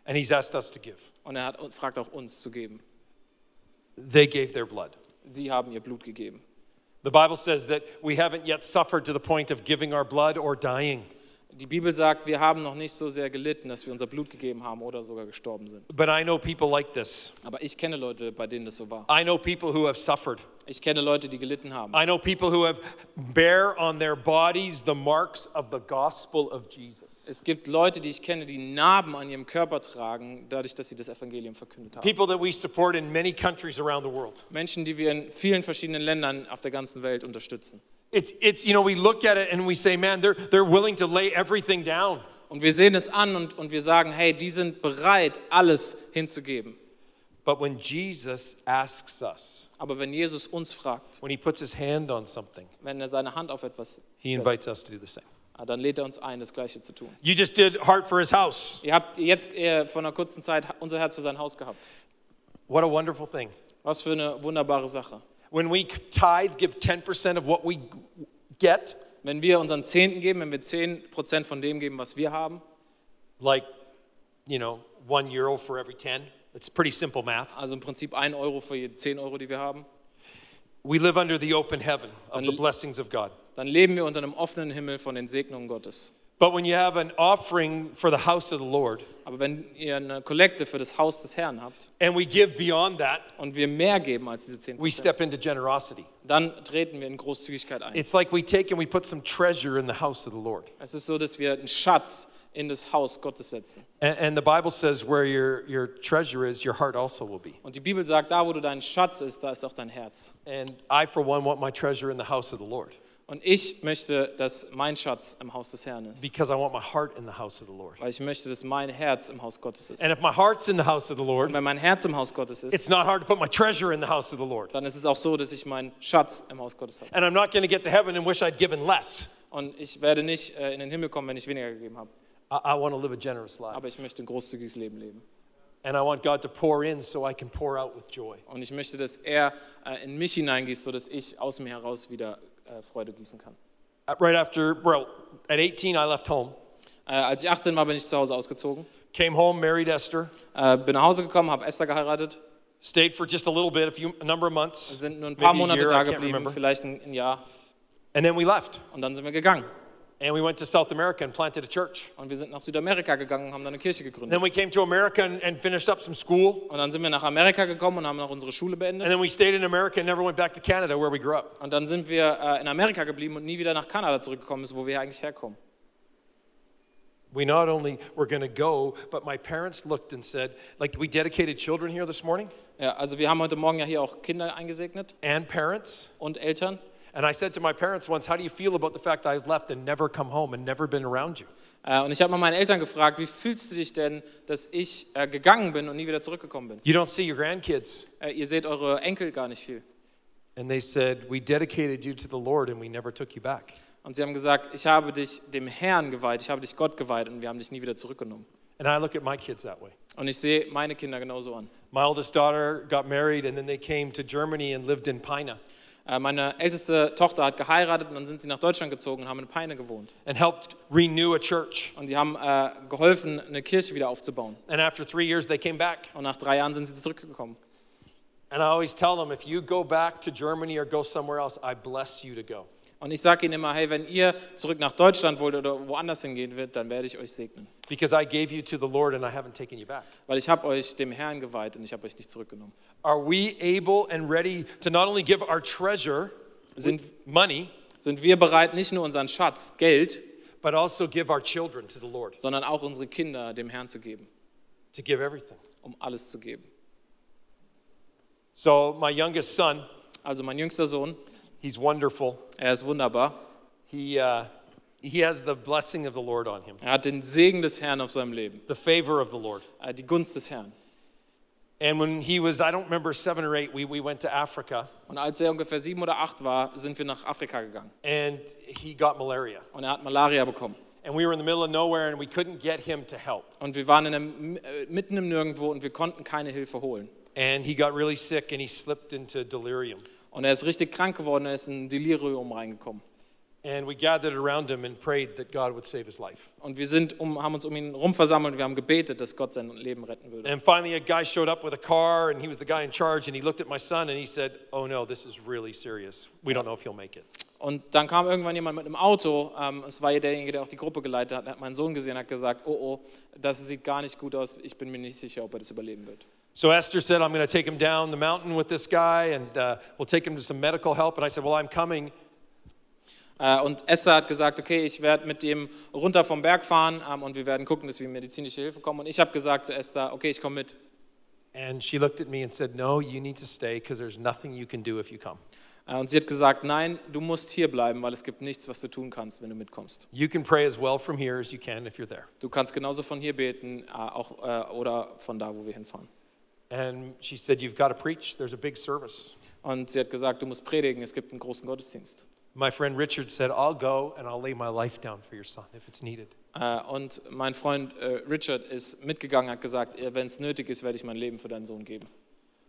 Speaker 2: and he's asked us to give.
Speaker 3: und er hat, fragt auch uns zu geben.
Speaker 2: They gave their blood.
Speaker 3: Sie haben ihr Blut gegeben.
Speaker 2: The Bible says that we haven't yet suffered to the point of giving our blood or dying.
Speaker 3: Die Bibel sagt, wir haben noch nicht so sehr gelitten, dass wir unser Blut gegeben haben oder sogar gestorben sind.
Speaker 2: But I know people like this.
Speaker 3: Aber ich kenne Leute, bei denen das so war.
Speaker 2: I know people who have suffered.
Speaker 3: Ich kenne Leute, die gelitten haben.
Speaker 2: I know people who have bear on their bodies the marks of the gospel of Jesus.
Speaker 3: Es gibt Leute, die ich kenne, die Narben an ihrem Körper tragen, dadurch, dass sie das Evangelium verkündet haben.
Speaker 2: People that we support in many countries around the world.
Speaker 3: Menschen, die wir in vielen verschiedenen Ländern auf der ganzen Welt unterstützen.
Speaker 2: It's, it's you know, we look at it and we say, man, they're, they're willing to lay everything down.
Speaker 3: Und wir sehen es an und, und wir sagen, hey, die sind bereit, alles hinzugeben.
Speaker 2: But when Jesus asks us,
Speaker 3: Aber wenn Jesus uns fragt,
Speaker 2: when he puts his hand on something,
Speaker 3: wenn er seine Hand auf etwas
Speaker 2: he
Speaker 3: setzt,
Speaker 2: invites us to do the same.
Speaker 3: ah, dann lädt er uns ein, das Gleiche zu tun.
Speaker 2: You just did Heart for His House.
Speaker 3: Ihr habt jetzt äh, vor einer kurzen Zeit unser Herz für sein Haus gehabt.
Speaker 2: What a wonderful thing.
Speaker 3: Was für eine wunderbare Sache.
Speaker 2: When we tithe, give 10% of what we get,
Speaker 3: Wenn wir unseren Zehnten geben, wenn wir 10% von dem geben, was wir haben,
Speaker 2: like, you know, one euro for every 10. It's pretty simple math.
Speaker 3: also im Prinzip ein Euro für jede 10 Euro, die wir haben,
Speaker 2: We live under the open heaven of the blessings of God.
Speaker 3: dann leben wir unter einem offenen Himmel von den Segnungen Gottes.
Speaker 2: But when you have an offering for the house of the Lord,
Speaker 3: Aber wenn ihr eine Kollekte für das Haus des Herrn habt
Speaker 2: and we give beyond that,
Speaker 3: und wir mehr geben als diese 10%,
Speaker 2: we step into generosity.
Speaker 3: dann treten wir in Großzügigkeit ein.
Speaker 2: It's like we take and we put some treasure in the house of the Lord.
Speaker 3: Es ist so, dass wir einen Schatz in das Haus Gottes setzen.
Speaker 2: And, and the Bible says where your, your treasure is, your heart also will be.
Speaker 3: Und die Bibel sagt, da wo du dein Schatz ist, da ist auch dein Herz.
Speaker 2: And I, for one, want my treasure in the house of the Lord
Speaker 3: Und ich möchte, dass mein Schatz im Haus des Herrn ist.
Speaker 2: because I want my heart in the house of the Lord.
Speaker 3: Weil ich möchte, dass mein Herz im Haus Gottes ist.
Speaker 2: And if my heart's in the house of the
Speaker 3: Und
Speaker 2: Lord,
Speaker 3: wenn mein Herz im Haus Gottes
Speaker 2: it's
Speaker 3: ist,
Speaker 2: not hard to put my treasure in the house of the Lord.
Speaker 3: dann ist es auch so, dass ich meinen Schatz im Haus Gottes habe.
Speaker 2: And I'm not going to get to heaven and wish I'd given less.
Speaker 3: Und ich werde nicht äh, in den Himmel kommen, wenn ich weniger gegeben habe.
Speaker 2: I, I want to live a generous life.
Speaker 3: Aber ich möchte ein großzügiges Leben leben.
Speaker 2: And I want God to pour in so I can pour out with joy.
Speaker 3: Und ich möchte, dass er äh, in mich hineingießt, sodass ich aus mir heraus wieder äh, Freude gießen kann.
Speaker 2: Right after, well, at 18, I left home.
Speaker 3: Äh, als ich 18 war, bin ich zu Hause ausgezogen.
Speaker 2: Came home, married Esther,
Speaker 3: Äh, bin nach Hause gekommen, habe Esther geheiratet.
Speaker 2: stayed for just a little bit, a, few, a number of
Speaker 3: Wir
Speaker 2: months.
Speaker 3: sind nur ein paar
Speaker 2: maybe a
Speaker 3: Monate
Speaker 2: year,
Speaker 3: da
Speaker 2: can't
Speaker 3: geblieben,
Speaker 2: remember.
Speaker 3: vielleicht ein, ein Jahr.
Speaker 2: And then we left.
Speaker 3: Und dann sind wir gegangen.
Speaker 2: And we went to South America and planted a church.
Speaker 3: Und wir sind nach Südamerika gegangen und haben da eine Kirche
Speaker 2: And
Speaker 3: gegründet.
Speaker 2: then we came to America and, and finished up some school.
Speaker 3: Und dann sind wir nach Amerika gekommen und haben noch unsere Schule
Speaker 2: And
Speaker 3: beendet.
Speaker 2: then we stayed in America and never went back to Canada where we grew up.
Speaker 3: Und dann sind wir äh, in Amerika geblieben und nie wieder nach Kanada zurückgekommen, ist, wo wir eigentlich herkommen.
Speaker 2: We not only were going to go, but my parents looked and said, like, we dedicated children here this morning
Speaker 3: Ja, also wir haben heute Morgen ja hier auch Kinder eingesegnet
Speaker 2: and parents.
Speaker 3: und Eltern.
Speaker 2: And I said to my parents once, How do you feel about the fact I've left and never come home and never been around you?
Speaker 3: Äh, und ich habe mal meine Eltern gefragt, wie fühlst du dich denn, dass ich äh, gegangen bin und nie wieder zurückgekommen bin?
Speaker 2: You don't see your grandkids.
Speaker 3: Äh, ihr seht eure Enkel gar nicht viel.
Speaker 2: And they said, We dedicated you to the Lord and we never took you back.
Speaker 3: Und sie haben gesagt, ich habe dich dem Herrn geweiht, ich habe dich Gott geweiht und wir haben dich nie wieder zurückgenommen.
Speaker 2: And I look at my kids that way.
Speaker 3: Und ich sehe meine Kinder genauso an.
Speaker 2: My oldest daughter got married and then they came to Germany and lived in Pina.
Speaker 3: Äh, Meine älteste Tochter hat geheiratet und dann sind sie nach Deutschland gezogen und haben in Peine gewohnt.
Speaker 2: and helped renew a church.
Speaker 3: Und sie haben äh, geholfen, eine Kirche wieder aufzubauen.
Speaker 2: And after three years, they came back.
Speaker 3: Und nach drei Jahren sind sie zurückgekommen.
Speaker 2: And I always tell them if you go back to Germany or go somewhere else, I bless you to go.
Speaker 3: Und ich sage ihnen immer, hey, wenn ihr zurück nach Deutschland wollt oder woanders hingehen wollt, dann werde ich euch segnen.
Speaker 2: Because I gave you to the Lord and I haven't taken you back.
Speaker 3: Weil ich habe euch dem Herrn geweiht und ich habe euch nicht zurückgenommen.
Speaker 2: Are we able and ready to not only give our treasure,
Speaker 3: Sind,
Speaker 2: money,
Speaker 3: sind wir bereit, nicht nur unseren Schatz, Geld,
Speaker 2: but also give our children to the Lord,
Speaker 3: sondern auch unsere Kinder dem Herrn zu geben,
Speaker 2: to give everything?
Speaker 3: um alles zu geben.
Speaker 2: So, my youngest son,
Speaker 3: Also mein jüngster Sohn,
Speaker 2: he's wonderful.
Speaker 3: er ist wunderbar.
Speaker 2: He, uh, he has the blessing of the Lord on him,
Speaker 3: Er hat den Segen des Herrn auf seinem Leben,
Speaker 2: the favor of the Lord.
Speaker 3: äh, die Gunst des Herrn.
Speaker 2: And when he was, I don't remember, seven or eight, we, we went to Africa
Speaker 3: Und als er ungefähr sieben oder acht war, sind wir nach Afrika gegangen.
Speaker 2: and he got malaria.
Speaker 3: Und er hat Malaria bekommen.
Speaker 2: And we were in the middle of nowhere and we couldn't get him to help.
Speaker 3: Und wir waren in einem, äh, mitten im Nirgendwo und wir konnten keine Hilfe holen.
Speaker 2: And he got really sick and he slipped into delirium.
Speaker 3: Und er ist richtig krank geworden, er ist in ein Delirium reingekommen.
Speaker 2: And we gathered around him and prayed that God would save his life.
Speaker 3: Und wir sind um, haben uns um ihn rum versammelt und wir haben gebetet, dass Gott sein Leben retten würde.
Speaker 2: And finally, a guy showed up with a car and he was the guy in charge. And he looked at my son and he said, Oh no, this is really serious. We don't know if he'll make it.
Speaker 3: Und dann kam irgendwann jemand mit einem Auto, ähm, es war derjenige, der auch die Gruppe geleitet hat, hat meinen Sohn gesehen und hat gesagt, oh oh, das sieht gar nicht gut aus, ich bin mir nicht sicher, ob er das überleben wird.
Speaker 2: So Esther said, I'm going to take him down the mountain with this guy and uh, we'll take him to some medical help. And I said, Well, I'm coming.
Speaker 3: Äh, und Esther hat gesagt, okay, ich werde mit dem runter vom Berg fahren ähm, und wir werden gucken, dass wir medizinische Hilfe kommen. Und ich habe gesagt zu Esther, okay, ich komme mit.
Speaker 2: And she looked at me and said, No, you need to stay because there's nothing you can do if you come.
Speaker 3: Äh, und sie hat gesagt, nein, du musst hier bleiben, weil es gibt nichts, was du tun kannst, wenn du mitkommst.
Speaker 2: You can pray as well from here as you can if you're there.
Speaker 3: Du kannst genauso von hier beten, äh, auch oder von da, wo wir hinfahren.
Speaker 2: And she said, You've got to preach. There's a big service.
Speaker 3: Und sie hat gesagt, du musst predigen, es gibt einen großen Gottesdienst.
Speaker 2: My friend Richard said, I'll go and I'll lay my life down for your son if it's needed.
Speaker 3: Äh, Und mein Freund äh, Richard ist mitgegangen, hat gesagt, wenn es nötig ist, werde ich mein Leben für deinen Sohn geben.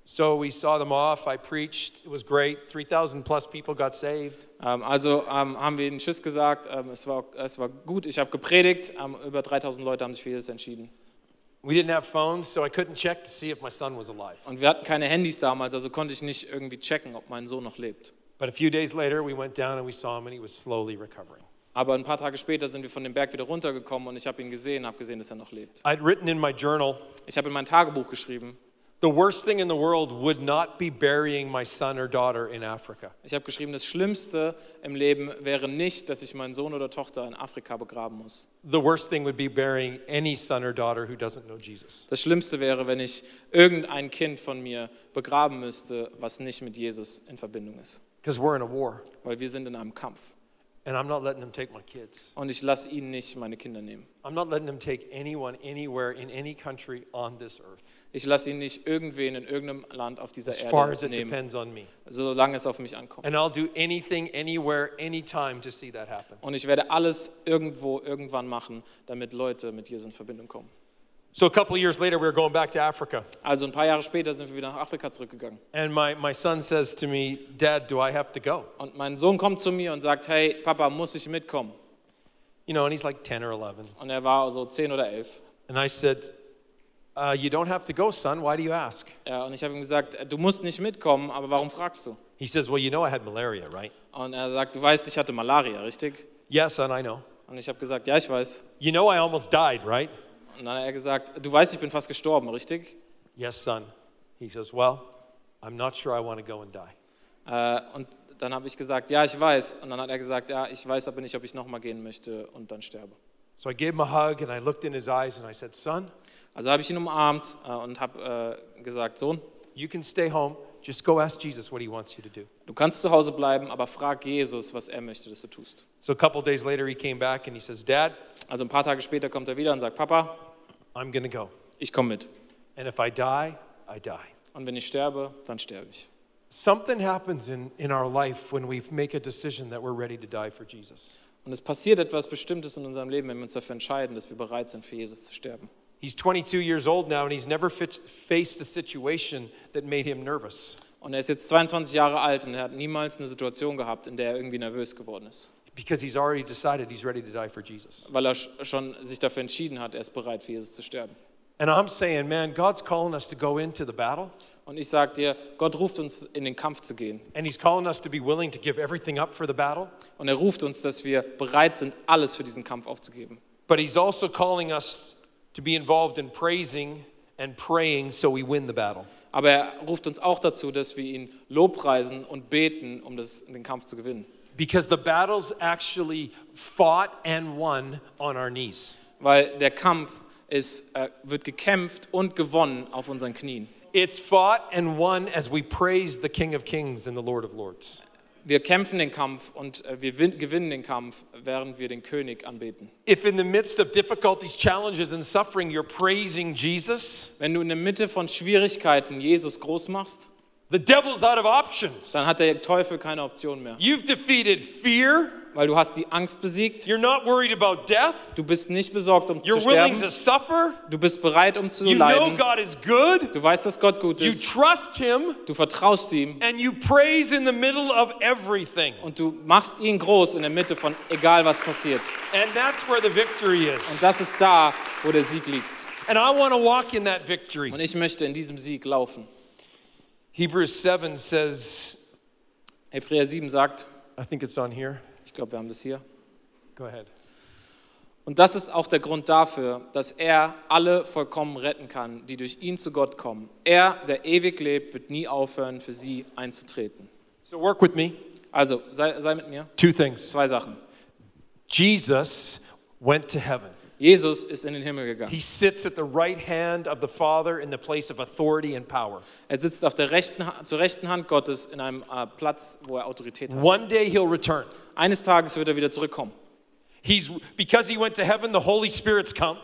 Speaker 2: So we saw them off. I preached. It was great. 3,000 plus people got saved.
Speaker 3: Ähm, Also ähm, haben wir den Tschüss gesagt, ähm, es war, es war gut, ich habe gepredigt, ähm, über 3000 Leute haben sich für Jesus entschieden.
Speaker 2: We didn't have phones, so I couldn't check to see if my son was alive.
Speaker 3: Und wir hatten keine Handys damals, also konnte ich nicht irgendwie checken, ob mein Sohn noch lebt.
Speaker 2: But a few days later, we went down and we saw him, and he was slowly recovering.
Speaker 3: Aber ein paar Tage später sind wir von dem Berg wieder runtergekommen und ich habe ihn gesehen, habe gesehen, dass er noch lebt.
Speaker 2: I'd written in my journal,
Speaker 3: Ich habe in mein Tagebuch geschrieben,
Speaker 2: the worst thing in the world would not be burying my son or daughter in Africa.
Speaker 3: ich habe geschrieben, das Schlimmste im Leben wäre nicht, dass ich meinen Sohn oder Tochter in Afrika begraben muss.
Speaker 2: The worst thing would be burying any son or daughter who doesn't know Jesus.
Speaker 3: Das Schlimmste wäre, wenn ich irgendein Kind von mir begraben müsste, was nicht mit Jesus in Verbindung ist.
Speaker 2: Because we're in a war,
Speaker 3: Weil wir sind in einem Kampf.
Speaker 2: and I'm not letting them take my kids.
Speaker 3: Und ich lasse ihn nicht meine Kinder nehmen.
Speaker 2: I'm not letting them take anyone, anywhere, in any country on this earth,
Speaker 3: Ich lasse ihn nicht irgendwen in irgendeinem Land auf dieser
Speaker 2: as far as
Speaker 3: Erde
Speaker 2: it
Speaker 3: nehmen,
Speaker 2: depends on me.
Speaker 3: solange es auf mich ankommt.
Speaker 2: And I'll do anything, anywhere, anytime to see that happen.
Speaker 3: Und ich werde alles irgendwo, irgendwann machen, damit Leute mit Jesus in Verbindung kommen.
Speaker 2: So a couple years later, we were going back to Africa,
Speaker 3: Also ein paar Jahre später sind wir wieder nach Afrika zurückgegangen.
Speaker 2: and my, my son says to me, Dad, do I have to go?
Speaker 3: Und mein Sohn kommt zu mir und sagt, hey, Papa, muss ich mitkommen?
Speaker 2: You know, and he's like 10 or 11.
Speaker 3: Und er war so 10 oder 11.
Speaker 2: And I said, uh, You don't have to go, son. Why do you ask?
Speaker 3: Ja, und ich habe ihm gesagt, du musst nicht mitkommen, aber warum fragst du?
Speaker 2: He says, Well, you know I had malaria, right?
Speaker 3: Und er sagt, du weißt, ich hatte Malaria, richtig?
Speaker 2: Yes, son, I know.
Speaker 3: Und ich habe gesagt, ja, ich weiß.
Speaker 2: You know I almost died, right?
Speaker 3: Und dann hat er gesagt, du weißt, ich bin fast gestorben, richtig?
Speaker 2: Yes, son. He says, Well, I'm not sure I want to go and die.
Speaker 3: Äh, und dann habe ich gesagt, ja, ich weiß. Und dann hat er gesagt, ja, ich weiß aber nicht, ob ich nochmal gehen möchte und dann sterbe.
Speaker 2: So I gave him a hug and I looked in his eyes and I said, Son,
Speaker 3: Also habe ich ihn umarmt äh, und habe äh, gesagt, Sohn,
Speaker 2: you can stay home. Just go ask Jesus what he wants you to do.
Speaker 3: du kannst zu Hause bleiben, aber frag Jesus, was er möchte, dass du tust.
Speaker 2: So a couple days later, he came back and he says, Dad,
Speaker 3: Also ein paar Tage später kommt er wieder und sagt, Papa,
Speaker 2: I'm going to go.
Speaker 3: ich komme mit.
Speaker 2: And if I die, I die.
Speaker 3: Und wenn ich sterbe, dann sterbe ich.
Speaker 2: Something happens in, in our life when we make a decision that we're ready to die for Jesus.
Speaker 3: Und es passiert etwas Bestimmtes in unserem Leben, wenn wir uns dafür entscheiden, dass wir bereit sind, für Jesus zu sterben.
Speaker 2: He's 22 years old now and he's never faced a situation that made him nervous.
Speaker 3: Und er ist jetzt 22 Jahre alt und er hat niemals eine Situation gehabt, in der er irgendwie nervös geworden ist.
Speaker 2: because he's already decided he's ready to die for Jesus.
Speaker 3: Weil er sch- schon sich dafür entschieden hat, er ist bereit, für Jesus zu sterben.
Speaker 2: And I'm saying, man, God's calling us to go into the battle,
Speaker 3: Und ich sage dir, Gott ruft uns, in den Kampf zu gehen.
Speaker 2: and he's calling us to be willing to give everything up for the battle,
Speaker 3: Und er ruft uns, dass wir bereit sind, alles für diesen Kampf aufzugeben.
Speaker 2: but he's also calling us to be involved in praising and praying so we win the battle.
Speaker 3: Aber er ruft uns auch dazu, dass wir ihn lobpreisen und beten, um das, den Kampf zu gewinnen.
Speaker 2: Because the battle's actually fought and won on our knees.
Speaker 3: Weil der Kampf ist, äh, wird gekämpft und gewonnen auf unseren Knien.
Speaker 2: It's fought and won as we praise the King of Kings and the Lord of Lords.
Speaker 3: Wir kämpfen den Kampf und äh, wir win- gewinnen den Kampf, während wir den König anbeten.
Speaker 2: If in the midst of difficulties, challenges, and suffering, you're praising Jesus,
Speaker 3: Wenn du in der Mitte von Schwierigkeiten Jesus groß machst,
Speaker 2: the devil's out of options.
Speaker 3: dann hat der Teufel keine Option mehr.
Speaker 2: You've defeated fear.
Speaker 3: Weil du hast die Angst besiegt,
Speaker 2: You're not worried about death.
Speaker 3: du bist nicht besorgt, um zu
Speaker 2: You're willing
Speaker 3: sterben,
Speaker 2: to suffer.
Speaker 3: du bist bereit, um zu
Speaker 2: You know
Speaker 3: leiden,
Speaker 2: God is good.
Speaker 3: du weißt, dass Gott gut
Speaker 2: You
Speaker 3: ist,
Speaker 2: trust Him.
Speaker 3: du vertraust ihm
Speaker 2: And you praise in the middle of everything.
Speaker 3: und du machst ihn groß in der Mitte von egal was passiert.
Speaker 2: And that's where the victory
Speaker 3: Und
Speaker 2: is.
Speaker 3: das ist da, wo der Sieg liegt.
Speaker 2: And I want to walk in that victory.
Speaker 3: Und ich möchte in diesem Sieg laufen.
Speaker 2: Hebrews 7 says,
Speaker 3: Hebräer 7 sagt,
Speaker 2: I think it's on here.
Speaker 3: Ich glaube, wir haben das hier.
Speaker 2: Go ahead.
Speaker 3: Und das ist auch der Grund dafür, dass er alle vollkommen retten kann, die durch ihn zu Gott kommen. Er, der ewig lebt, wird nie aufhören, für sie einzutreten.
Speaker 2: So work with me.
Speaker 3: Also, sei, sei mit mir.
Speaker 2: Two things.
Speaker 3: Zwei Sachen.
Speaker 2: Jesus went to heaven.
Speaker 3: Jesus ist in den Himmel gegangen.
Speaker 2: He sits at the right hand of the Father in the place of authority and power.
Speaker 3: Er sitzt auf der rechten, zur rechten Hand Gottes in einem äh, Platz, wo er Autorität hat.
Speaker 2: One day he'll return.
Speaker 3: Eines Tages wird er wieder zurückkommen.
Speaker 2: He's because he went to heaven, the Holy Spirit's come.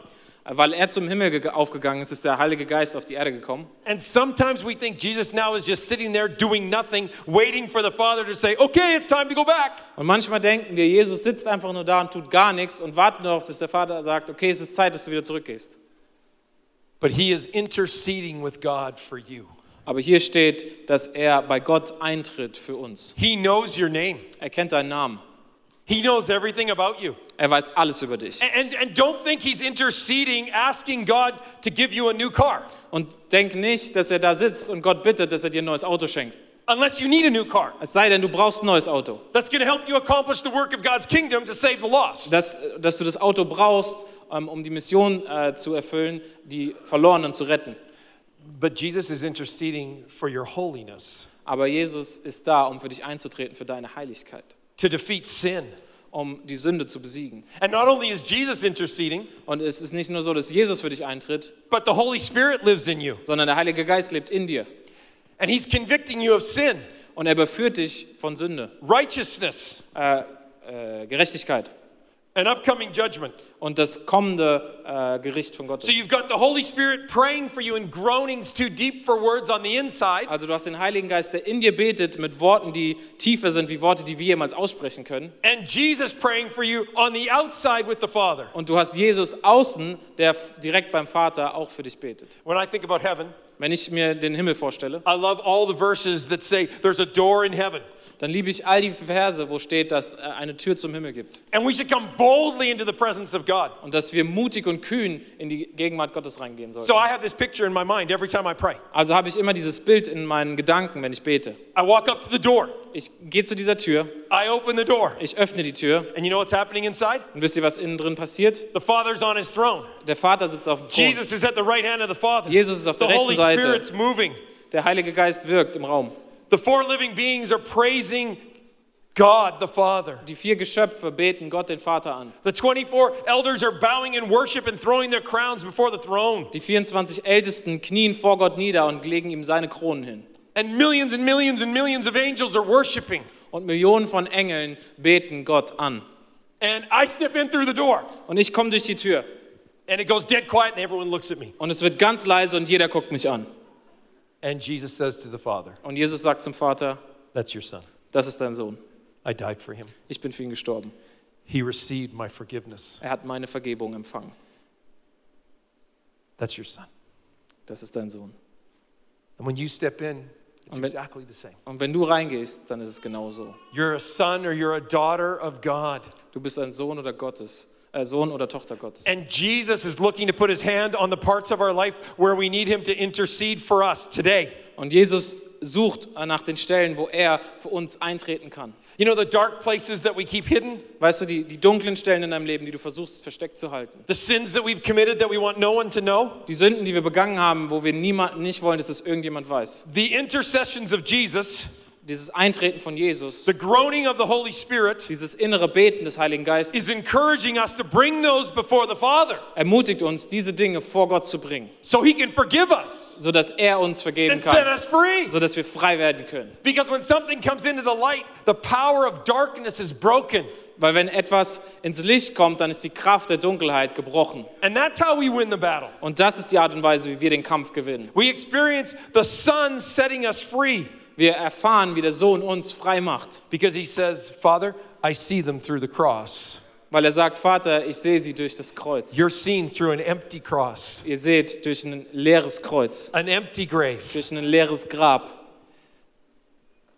Speaker 3: Weil er zum Himmel ge- aufgegangen ist, ist der Heilige Geist auf die Erde gekommen.
Speaker 2: And sometimes we think Jesus now is just sitting there doing nothing, waiting for the Father to say, okay, it's time to go back.
Speaker 3: Und manchmal denken wir, Jesus sitzt einfach nur da und tut gar nichts und wartet darauf, dass der Vater sagt, okay, es ist Zeit, dass du wieder zurückgehst.
Speaker 2: But he is interceding with God for you.
Speaker 3: Aber hier steht, dass er bei Gott eintritt für uns.
Speaker 2: He knows your name.
Speaker 3: Er kennt deinen Namen.
Speaker 2: He knows everything about you.
Speaker 3: Er weiß alles über dich.
Speaker 2: And, and don't think he's interceding, asking God to give you a new car,
Speaker 3: Und denk nicht, dass er da sitzt und Gott bittet, dass er dir ein neues Auto schenkt.
Speaker 2: unless you need a new car.
Speaker 3: Es sei denn, du brauchst ein neues Auto.
Speaker 2: That's going to help you accomplish the work of God's kingdom to save the lost.
Speaker 3: Dass, dass du das Auto brauchst, ähm, um die Mission äh, zu erfüllen, die Verlorenen zu retten.
Speaker 2: But Jesus is interceding for your holiness,
Speaker 3: Aber Jesus ist da, um für dich einzutreten, für deine Heiligkeit,
Speaker 2: to defeat sin.
Speaker 3: um die Sünde zu besiegen.
Speaker 2: And not only is Jesus interceding,
Speaker 3: Und es ist nicht nur so, dass Jesus für dich eintritt,
Speaker 2: but the Holy Spirit lives in you.
Speaker 3: sondern der Heilige Geist lebt in dir.
Speaker 2: And he's convicting you of sin,
Speaker 3: Und er überführt dich von Sünde,
Speaker 2: righteousness,
Speaker 3: äh, äh, Gerechtigkeit
Speaker 2: and upcoming judgment.
Speaker 3: und das kommende äh, Gericht von
Speaker 2: So
Speaker 3: Gottes.
Speaker 2: you've got the Holy Spirit praying for you in groanings too deep for words on the inside.
Speaker 3: Also du hast den Heiligen Geist, der in dir betet mit Worten, die tiefer sind wie Worte, die wir jemals aussprechen können.
Speaker 2: And Jesus praying for you on the outside with the Father.
Speaker 3: Und du hast Jesus außen, der direkt beim Vater auch für dich betet.
Speaker 2: When I think about heaven,
Speaker 3: Wenn ich mir den Himmel vorstelle,
Speaker 2: I love all the verses that say there's a door in heaven.
Speaker 3: dann liebe ich all die Verse, wo steht, dass es eine Tür zum Himmel gibt.
Speaker 2: And we should come boldly into the presence of God.
Speaker 3: Und dass wir mutig und kühn in die Gegenwart Gottes reingehen sollten.
Speaker 2: So I have this picture in my mind every time I pray.
Speaker 3: Also habe ich immer dieses Bild in meinen Gedanken, wenn ich bete.
Speaker 2: I walk up to the door,
Speaker 3: Ich gehe zu dieser Tür,
Speaker 2: I open the door,
Speaker 3: ich öffne die Tür
Speaker 2: and you know what's happening inside?
Speaker 3: und wisst ihr, was innen drin passiert?
Speaker 2: The Father's on his throne.
Speaker 3: Der Vater sitzt auf dem Thron.
Speaker 2: Jesus is at the right hand of the Father.
Speaker 3: Jesus ist auf
Speaker 2: The
Speaker 3: der
Speaker 2: Holy
Speaker 3: rechten Seite.
Speaker 2: Spirit's moving.
Speaker 3: Der Heilige Geist wirkt im Raum.
Speaker 2: The four living beings are praising God the Father.
Speaker 3: Die vier Geschöpfe beten Gott den Vater an.
Speaker 2: The 24 elders are bowing in worship and throwing their crowns before the throne.
Speaker 3: Die 24 Ältesten knien vor Gott nieder und legen ihm seine Kronen hin.
Speaker 2: And millions and millions and millions of angels are worshiping.
Speaker 3: Und Millionen von Engeln beten Gott an.
Speaker 2: And I step in through the door,
Speaker 3: Und ich komme durch die Tür
Speaker 2: and it goes dead quiet, and everyone looks at me.
Speaker 3: und es wird ganz leise und jeder guckt mich an.
Speaker 2: And Jesus says to the Father,
Speaker 3: Und Jesus sagt zum Vater,
Speaker 2: That's your son.
Speaker 3: das ist dein Sohn.
Speaker 2: I died for him.
Speaker 3: Ich bin für ihn gestorben.
Speaker 2: He received my forgiveness.
Speaker 3: Er hat meine Vergebung empfangen.
Speaker 2: That's your son.
Speaker 3: Das ist dein Sohn.
Speaker 2: And when you step in, It's
Speaker 3: Und wenn-
Speaker 2: exactly the same.
Speaker 3: Und wenn du reingehst, dann ist es genauso.
Speaker 2: You're a son or you're a daughter of God.
Speaker 3: Du bist ein Sohn oder Gottes, Sohn oder Tochter Gottes.
Speaker 2: And Jesus is looking to put his hand on the parts of our life where we need him to intercede for us today.
Speaker 3: Und Jesus sucht nach den Stellen, wo er für uns eintreten kann.
Speaker 2: You know, the dark places that we keep hidden,
Speaker 3: Weißt du, die, die dunklen Stellen in deinem Leben, die du versuchst versteckt zu halten.
Speaker 2: the sins that we've committed that we want no one to know,
Speaker 3: Die Sünden, die wir begangen haben, wo wir niemand, nicht wollen, dass es irgendjemand weiß.
Speaker 2: the intercessions of Jesus,
Speaker 3: Dieses Eintreten von Jesus,
Speaker 2: the groaning of the Holy Spirit
Speaker 3: dieses innere Beten des Heiligen
Speaker 2: is
Speaker 3: Geistes,
Speaker 2: encouraging us to bring those before the Father
Speaker 3: ermutigt uns, diese Dinge vor Gott zu bringen,
Speaker 2: so he can forgive us
Speaker 3: sodass er uns vergeben
Speaker 2: and set
Speaker 3: kann,
Speaker 2: us free.
Speaker 3: sodass wir frei werden können.
Speaker 2: Because when something comes into the light, the power of darkness is broken.
Speaker 3: Weil wenn etwas ins Licht kommt, dann ist die Kraft der Dunkelheit gebrochen.
Speaker 2: And that's how we win the battle.
Speaker 3: Und das ist die Art und Weise, wie wir den Kampf gewinnen.
Speaker 2: We experience the Son setting us free
Speaker 3: Wir erfahren, wie der Sohn uns frei macht.
Speaker 2: because he says, Father, I see them through the cross.
Speaker 3: Weil er sagt, Vater, ich sehe sie durch das Kreuz.
Speaker 2: You're seen through an empty cross,
Speaker 3: Ihr seht durch ein leeres Kreuz,
Speaker 2: an empty grave.
Speaker 3: durch ein leeres Grab.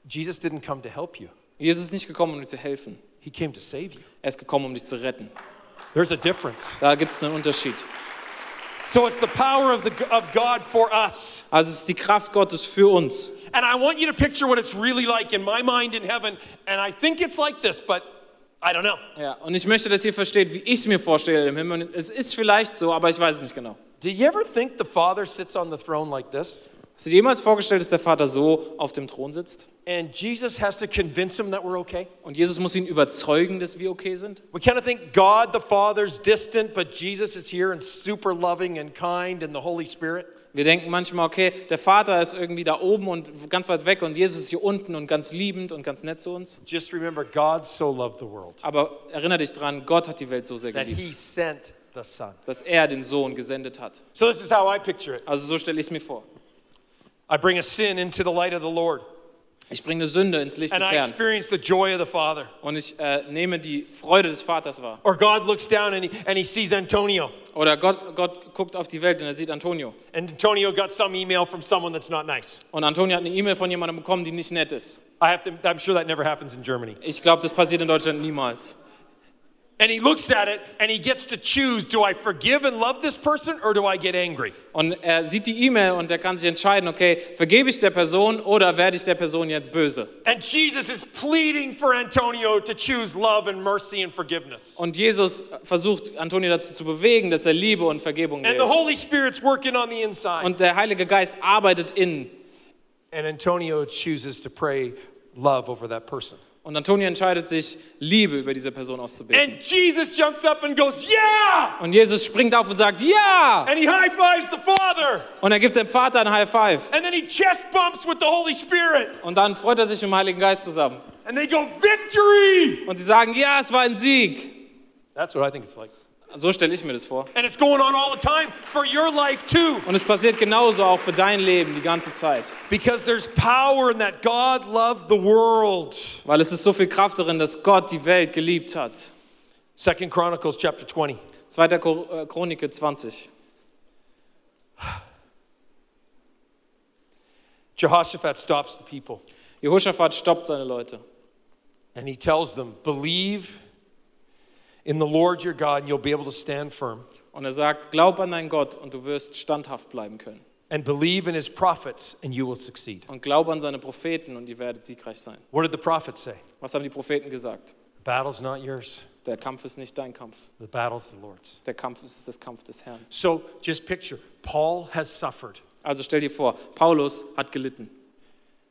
Speaker 2: Jesus didn't come to help you,
Speaker 3: Jesus ist nicht gekommen, um dir zu helfen.
Speaker 2: he came to save you.
Speaker 3: Er ist gekommen, um dich zu retten.
Speaker 2: There's a difference.
Speaker 3: Da gibt es einen Unterschied.
Speaker 2: So it's the power of, the, of God for us.
Speaker 3: Also es ist die Kraft Gottes für uns.
Speaker 2: And I want you to picture what it's really like in my mind in heaven. And I think it's like this, but I don't know.
Speaker 3: Ja, und ich möchte, dass ihr versteht, wie ich es mir vorstelle im Himmel. Es ist vielleicht so, aber ich weiß es nicht genau.
Speaker 2: Do you ever think the Father sits on the throne like this?
Speaker 3: Hast du dir jemals vorgestellt, dass der Vater so auf dem Thron sitzt?
Speaker 2: And Jesus has to convince him that we're okay?
Speaker 3: Und Jesus muss ihn überzeugen, dass wir okay sind?
Speaker 2: We kind of think God the Father's distant, but Jesus is here and super loving and kind and the Holy Spirit.
Speaker 3: Wir denken manchmal, okay, der Vater ist irgendwie da oben und ganz weit weg und Jesus ist hier unten und ganz liebend und ganz nett zu uns.
Speaker 2: Just remember, God so loved the world
Speaker 3: Aber erinnere dich dran, Gott hat die Welt so sehr
Speaker 2: that he
Speaker 3: geliebt,
Speaker 2: sent the Son.
Speaker 3: dass er den Sohn gesendet hat.
Speaker 2: So this is how I picture it.
Speaker 3: Also so stelle ich es mir vor.
Speaker 2: I bring a sin into the light of the Lord,
Speaker 3: Ich bringe eine Sünde ins Licht
Speaker 2: and
Speaker 3: des
Speaker 2: I
Speaker 3: Herrn
Speaker 2: experience the joy of the Father.
Speaker 3: und ich äh, nehme die Freude des Vaters wahr.
Speaker 2: Or God looks down and he, and he sees Antonio.
Speaker 3: Oder Gott, Gott guckt auf die Welt und er sieht Antonio.
Speaker 2: And Antonio got some email from someone that's not nice.
Speaker 3: Und Antonio hat eine E-Mail von jemandem bekommen, die nicht nett ist.
Speaker 2: I have to, I'm sure that never happens in Germany.
Speaker 3: Ich glaube, das passiert in Deutschland niemals.
Speaker 2: And he looks at it and he gets to choose do I forgive and love this person or do I get angry?
Speaker 3: Und er sieht die E-Mail und er kann sich entscheiden, okay, vergebe ich der Person oder werde ich der Person jetzt böse?
Speaker 2: And Jesus is pleading for Antonio to choose love and mercy and forgiveness.
Speaker 3: Und Jesus versucht Antonio dazu zu bewegen, dass er Liebe und Vergebung
Speaker 2: And the
Speaker 3: wählt.
Speaker 2: Holy Spirit's working on the inside.
Speaker 3: Und der Heilige Geist arbeitet in.
Speaker 2: And Antonio chooses to pray love over that person.
Speaker 3: Und Antonio entscheidet sich, Liebe über diese Person auszubeten.
Speaker 2: And Jesus jumps up and goes, Yeah!
Speaker 3: Und Jesus springt auf und sagt, ja!
Speaker 2: And he high fives the Father.
Speaker 3: Und er gibt dem Vater ein High Five.
Speaker 2: And then he chest bumps with the Holy Spirit.
Speaker 3: Und dann freut er sich mit dem Heiligen Geist zusammen.
Speaker 2: And they go, Victory!
Speaker 3: Und sie sagen, ja, es war ein Sieg.
Speaker 2: That's what I think it's like.
Speaker 3: So stelle ich mir das vor.
Speaker 2: And it's going on all the time for your life too.
Speaker 3: Und es passiert genauso auch für dein Leben die ganze Zeit.
Speaker 2: Because there's power in that God loved the world.
Speaker 3: Weil es ist so viel Kraft darin, dass Gott die Welt geliebt hat.
Speaker 2: Second Chronicles chapter 20.
Speaker 3: 2. Chro- äh, Chronik 20.
Speaker 2: Jehoshaphat stops the people
Speaker 3: Jehoshaphat stoppt seine Leute.
Speaker 2: and he tells them, Believe in the Lord your God and you'll be able to stand firm.
Speaker 3: Und er sagt, glaub an deinen Gott und du wirst standhaft bleiben können.
Speaker 2: And believe in his prophets and you will succeed.
Speaker 3: Und glaub an seine Propheten und ihr werdet siegreich sein.
Speaker 2: What did the prophets say?
Speaker 3: Was haben die Propheten gesagt?
Speaker 2: The battle's not yours,
Speaker 3: Der Kampf ist nicht dein Kampf.
Speaker 2: the battle's the Lord's.
Speaker 3: Der Kampf ist das Kampf des Herrn.
Speaker 2: So just picture Paul has suffered
Speaker 3: Also stell dir vor, Paulus hat gelitten.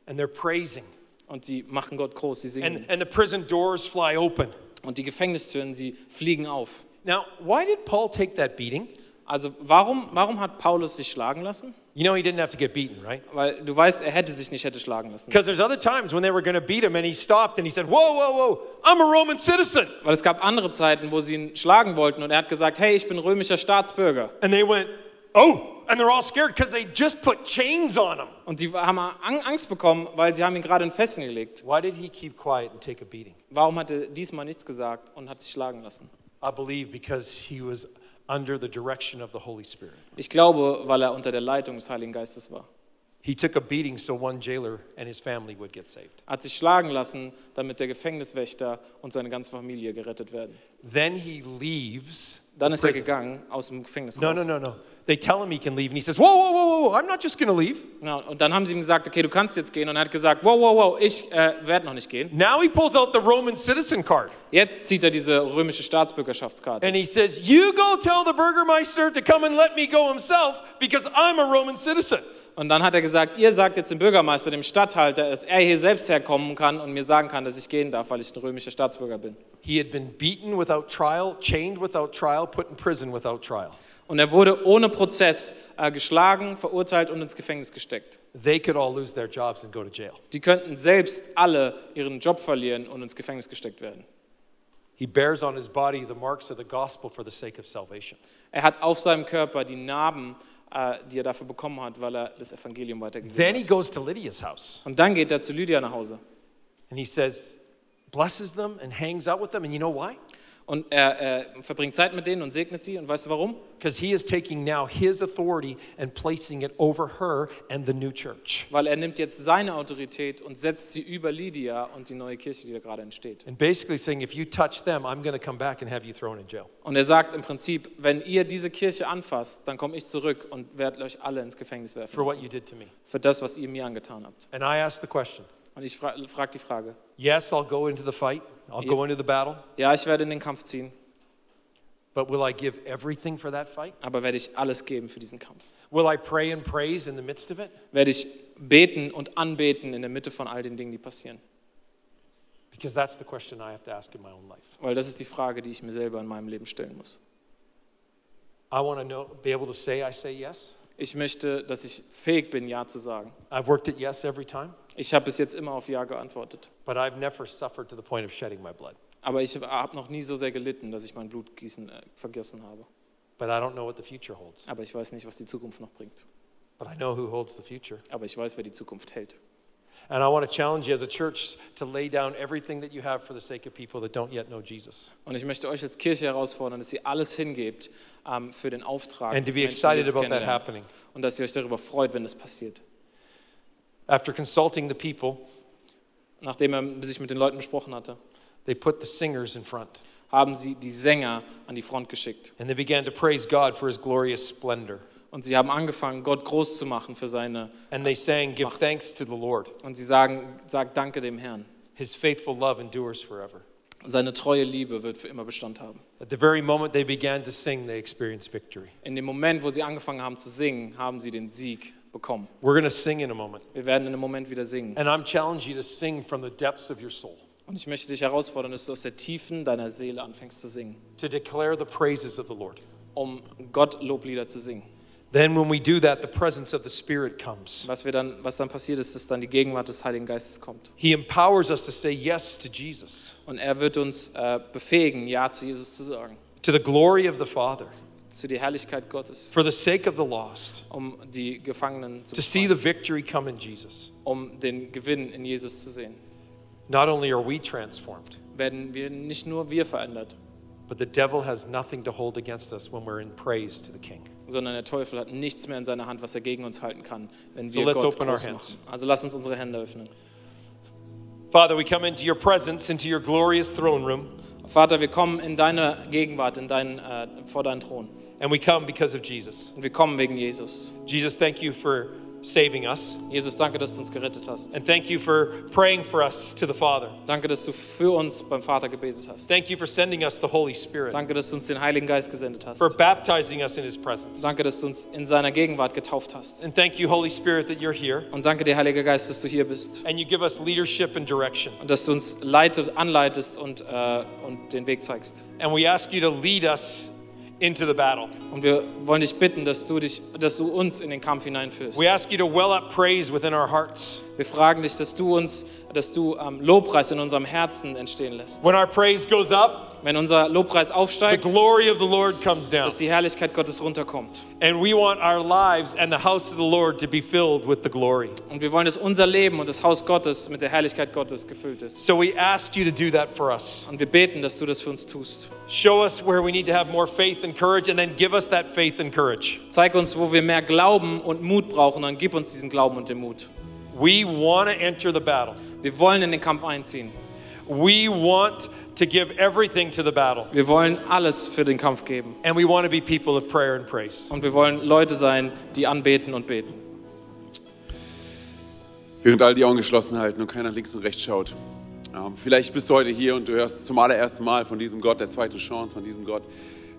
Speaker 2: and they're praising,
Speaker 3: Und sie machen Gott groß, sie singen.
Speaker 2: and, and the prison doors fly open.
Speaker 3: Und die Gefängnistüren, sie fliegen auf.
Speaker 2: Now, why did Paul take that beating?
Speaker 3: Also warum, warum hat Paulus sich schlagen lassen?
Speaker 2: You know, he didn't have to get beaten, right?
Speaker 3: Weil du weißt, er hätte sich nicht hätte schlagen lassen.
Speaker 2: Because there's other times when they were going to beat him and he stopped and he said, Whoa, whoa, whoa, I'm a Roman citizen.
Speaker 3: Weil es gab andere Zeiten, wo sie ihn schlagen wollten und er hat gesagt, hey, ich bin römischer Staatsbürger.
Speaker 2: And they went, Oh, and they're all scared because they just put chains on him.
Speaker 3: Und sie haben Ang- Angst bekommen, weil sie haben ihn gerade in Fesseln gelegt.
Speaker 2: Why did he keep quiet and take a beating?
Speaker 3: Warum hat er diesmal nichts gesagt und hat sich schlagen lassen?
Speaker 2: I believe because he was under the direction of the Holy Spirit.
Speaker 3: Ich glaube, weil er unter der Leitung des Heiligen Geistes war.
Speaker 2: He took a beating so one jailer and his family would get saved.
Speaker 3: hat sich schlagen lassen, damit der Gefängniswächter und seine ganze Familie gerettet werden.
Speaker 2: Then he leaves.
Speaker 3: Dann ist er gegangen aus dem Gefängnis
Speaker 2: No,
Speaker 3: raus.
Speaker 2: no, no, no. They tell him he can leave, and he says, Whoa, whoa, whoa, whoa, I'm not just going to leave.
Speaker 3: Ja, und dann haben sie ihm gesagt, okay, du kannst jetzt gehen. Und er hat gesagt, wow, wow, wow, ich äh, werde noch nicht gehen.
Speaker 2: Now he pulls out the Roman citizen card
Speaker 3: Jetzt zieht er diese römische Staatsbürgerschaftskarte.
Speaker 2: and he says, You go tell the Burgermeister to come and let me go himself because I'm a Roman citizen.
Speaker 3: Und dann hat er gesagt, ihr sagt jetzt dem Bürgermeister, dem Stadthalter, dass er hier selbst herkommen kann und mir sagen kann, dass ich gehen darf, weil ich ein römischer Staatsbürger bin.
Speaker 2: He had been beaten without trial, chained without trial, put in prison without trial.
Speaker 3: Und er wurde ohne Prozess äh, geschlagen, verurteilt und ins Gefängnis gesteckt.
Speaker 2: They could all lose their jobs and go to jail.
Speaker 3: Die könnten selbst alle ihren Job verlieren und ins Gefängnis gesteckt werden.
Speaker 2: He bears on his body the marks of the gospel for the sake of salvation.
Speaker 3: Er hat auf seinem Körper die Narben, äh, die er dafür bekommen hat, weil er das Evangelium weitergegeben
Speaker 2: Then he
Speaker 3: hat.
Speaker 2: goes to Lydia's house
Speaker 3: Und dann geht er zu Lydia nach Hause.
Speaker 2: and he says, blesses them and hangs out with them. And you know why?
Speaker 3: Und er äh, verbringt Zeit mit denen und segnet sie. Und weißt du warum?
Speaker 2: Because he is taking now his authority and placing it over her and the new church.
Speaker 3: Weil er nimmt jetzt seine Autorität und setzt sie über Lydia und die neue Kirche, die da gerade entsteht.
Speaker 2: And basically saying, if you touch them, I'm going to come back and have you thrown in jail.
Speaker 3: Und er sagt im Prinzip, wenn ihr diese Kirche anfasst, dann komme ich zurück und werde euch alle ins Gefängnis werfen.
Speaker 2: for what
Speaker 3: Lassen,
Speaker 2: you did to me.
Speaker 3: für das, was ihr mir angetan habt.
Speaker 2: And I asked the question
Speaker 3: Und ich frage frag die Frage,
Speaker 2: yes, I'll go into the fight, I'll go into the battle,
Speaker 3: ja, ich werde in den Kampf ziehen,
Speaker 2: but will I give everything for that fight?
Speaker 3: aber werde ich alles geben für diesen Kampf?
Speaker 2: Will I pray and praise in the midst of it?
Speaker 3: Werde ich beten und anbeten in der Mitte von all den Dingen, die passieren?
Speaker 2: Because that's the question I have to ask in my own life.
Speaker 3: Weil das ist die Frage, die ich mir selber in meinem Leben stellen muss.
Speaker 2: I want to know, be able to say, I say yes.
Speaker 3: Ich möchte, dass ich fähig bin, Ja zu sagen.
Speaker 2: I've worked at yes every time,
Speaker 3: Ich habe bis jetzt immer auf Ja geantwortet.
Speaker 2: but I've never suffered to the point of shedding my blood.
Speaker 3: Aber ich habe noch nie so sehr gelitten, dass ich mein Blut gießen, äh, vergessen habe.
Speaker 2: But I don't know what the future holds.
Speaker 3: Aber ich weiß nicht, was die Zukunft noch bringt.
Speaker 2: But I know who holds the future.
Speaker 3: Aber ich weiß, wer die Zukunft hält.
Speaker 2: And I want to challenge you as a church to lay down everything that you have for the sake of people that don't yet know Jesus.
Speaker 3: Und ich möchte euch als Kirche herausfordern, dass ihr alles hingebt ähm, für den Auftrag.
Speaker 2: And to be excited
Speaker 3: Jesus
Speaker 2: about that happening.
Speaker 3: Und dass ihr euch darüber freut, wenn das passiert.
Speaker 2: After consulting the people,
Speaker 3: Nachdem er sich mit den Leuten besprochen hatte,
Speaker 2: they put the singers in front.
Speaker 3: haben sie die Sänger an die Front geschickt.
Speaker 2: And they began to praise God for his glorious splendor.
Speaker 3: Und sie haben angefangen, Gott groß zu machen für seine.
Speaker 2: And they sang, Give
Speaker 3: Macht.
Speaker 2: thanks to the Lord.
Speaker 3: Und sie sagen, sagt Danke dem Herrn.
Speaker 2: His faithful love endures forever.
Speaker 3: Seine treue Liebe wird für immer Bestand haben.
Speaker 2: At the very moment they began to sing, they experienced victory.
Speaker 3: In dem Moment, wo sie angefangen haben zu singen, haben sie den Sieg bekommen.
Speaker 2: We're going to sing in a moment.
Speaker 3: Wir werden in einem Moment wieder singen.
Speaker 2: And I'm challenging you to sing from the depths of your soul,
Speaker 3: Und ich möchte dich herausfordern, dass du aus der Tiefen deiner Seele anfängst zu singen,
Speaker 2: to declare the praises of the Lord.
Speaker 3: um Gott Loblieder zu singen.
Speaker 2: Then, when we do that, the presence of the Spirit comes.
Speaker 3: Was, wir dann, was dann passiert ist, dass dann die Gegenwart des Heiligen Geistes kommt.
Speaker 2: He empowers us to say yes to Jesus,
Speaker 3: Und er wird uns äh, befähigen, Ja zu Jesus zu sagen.
Speaker 2: to the glory of the Father,
Speaker 3: Zu der Herrlichkeit Gottes,
Speaker 2: for the sake of the lost,
Speaker 3: um die Gefangenen zu
Speaker 2: to see the victory come in Jesus.
Speaker 3: um den Gewinn in Jesus zu sehen.
Speaker 2: Not only are we transformed,
Speaker 3: Werden wir nicht nur wir verändert,
Speaker 2: but the devil has nothing to hold against us when we're in praise to the King.
Speaker 3: sondern der Teufel hat nichts mehr in seiner Hand, was er gegen uns halten kann, wenn
Speaker 2: So
Speaker 3: wir Gott
Speaker 2: open
Speaker 3: groß
Speaker 2: hands.
Speaker 3: machen. Also lass uns unsere Hände öffnen.
Speaker 2: Father, we come into your presence, into your glorious throne room,
Speaker 3: Vater, wir kommen in deine Gegenwart, in deinen, äh, vor deinen Thron.
Speaker 2: And we come because of Jesus.
Speaker 3: Und wir kommen wegen Jesus.
Speaker 2: Jesus, thank you for saving us,
Speaker 3: Jesus, danke, dass du uns gerettet hast.
Speaker 2: and thank you for praying for us to the Father.
Speaker 3: Danke, dass du für uns beim Vater gebetet hast.
Speaker 2: Thank you for sending us the Holy Spirit,
Speaker 3: Danke, dass du uns den Heiligen Geist gesendet hast.
Speaker 2: for baptizing us in his presence.
Speaker 3: Danke, dass du uns in seiner Gegenwart getauft hast.
Speaker 2: And thank you, Holy Spirit, that you're here
Speaker 3: Und danke dir, Heiliger Geist, dass du hier bist.
Speaker 2: and you give us leadership and direction.
Speaker 3: Und dass du uns leitet, anleitest und, äh, und den Weg zeigst.
Speaker 2: And we ask you to lead us into the battle.
Speaker 3: Und wir wollen dich bitten, dass du, dich, dass du uns in den Kampf hineinführst.
Speaker 2: We ask you to well up praise within our hearts.
Speaker 3: Wir fragen dich, dass du uns, dass du ähm, Lobpreis in unserem Herzen entstehen lässt.
Speaker 2: When our praise goes up,
Speaker 3: Wenn unser Lobpreis
Speaker 2: the
Speaker 3: aufsteigt,
Speaker 2: glory of the Lord comes down.
Speaker 3: dass die Herrlichkeit Gottes runterkommt.
Speaker 2: And we want our lives and the house of the Lord to be filled with the glory.
Speaker 3: Und wir wollen, dass unser Leben und das Haus Gottes mit der Herrlichkeit Gottes gefüllt ist.
Speaker 2: So we ask you to do that for us.
Speaker 3: Und wir beten, dass du das für uns tust.
Speaker 2: Show us where we need to have more faith and courage, and then give us that faith and courage.
Speaker 3: Zeig uns, wo wir mehr Glauben und Mut brauchen, dann gib uns diesen Glauben und den Mut.
Speaker 2: We want to enter the battle.
Speaker 3: Wir wollen in den Kampf einziehen.
Speaker 2: We want to give everything to the battle.
Speaker 3: Wir wollen alles für den Kampf geben.
Speaker 2: And we want to be people of prayer and praise.
Speaker 3: Und wir wollen Leute sein, die anbeten und beten.
Speaker 4: Während all die Augen geschlossen halten und keiner links und rechts schaut. Ähm, vielleicht bist du heute hier und du hörst zum allerersten Mal von diesem Gott der zweiten Chance, von diesem Gott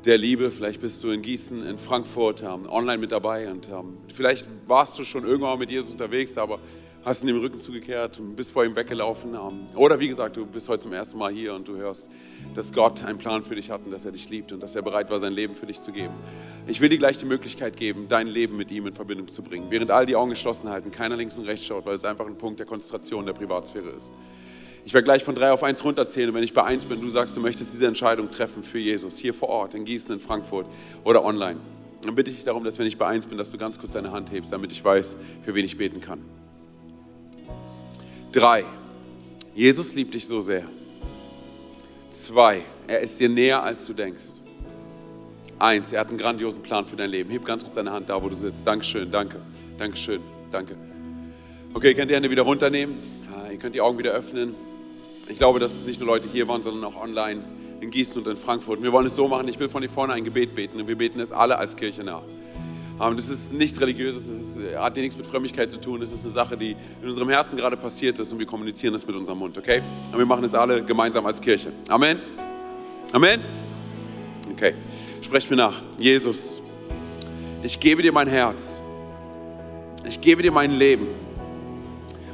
Speaker 4: der Liebe. Vielleicht bist du in Gießen, in Frankfurt, ähm, online mit dabei und ähm, vielleicht warst du schon irgendwann mit Jesus unterwegs, aber hast ihm den Rücken zugekehrt und bist vor ihm weggelaufen. Oder wie gesagt, du bist heute zum ersten Mal hier und du hörst, dass Gott einen Plan für dich hat und dass er dich liebt und dass er bereit war, sein Leben für dich zu geben. Ich will dir gleich die Möglichkeit geben, dein Leben mit ihm in Verbindung zu bringen. Während all die Augen geschlossen halten, keiner links und rechts schaut, weil es einfach ein Punkt der Konzentration der Privatsphäre ist. Ich werde gleich von drei auf eins runterzählen und wenn ich bei eins bin, du sagst, du möchtest diese Entscheidung treffen für Jesus, hier vor Ort, in Gießen, in Frankfurt oder online, dann bitte ich dich darum, dass wenn ich bei eins bin, dass du ganz kurz deine Hand hebst, damit ich weiß, für wen ich beten kann. Drei, Jesus liebt dich so sehr. Zwei, er ist dir näher, als du denkst. Eins, er hat einen grandiosen Plan für dein Leben. Heb ganz kurz deine Hand da, wo du sitzt. Dankeschön, danke, Dankeschön, danke. Okay, könnt ihr Hände wieder runternehmen? Ja, ihr könnt die Augen wieder öffnen. Ich glaube, dass es nicht nur Leute hier waren, sondern auch online in Gießen und in Frankfurt. Wir wollen es so machen, ich will von hier vorne ein Gebet beten und wir beten es alle als Kirche nach. Das ist nichts Religiöses, es ist, hat nichts mit Frömmigkeit zu tun. Es ist eine Sache, die in unserem Herzen gerade passiert ist und wir kommunizieren das mit unserem Mund, okay? Und wir machen es alle gemeinsam als Kirche. Amen. Amen. Okay, sprecht mir nach. Jesus, ich gebe dir mein Herz. Ich gebe dir mein Leben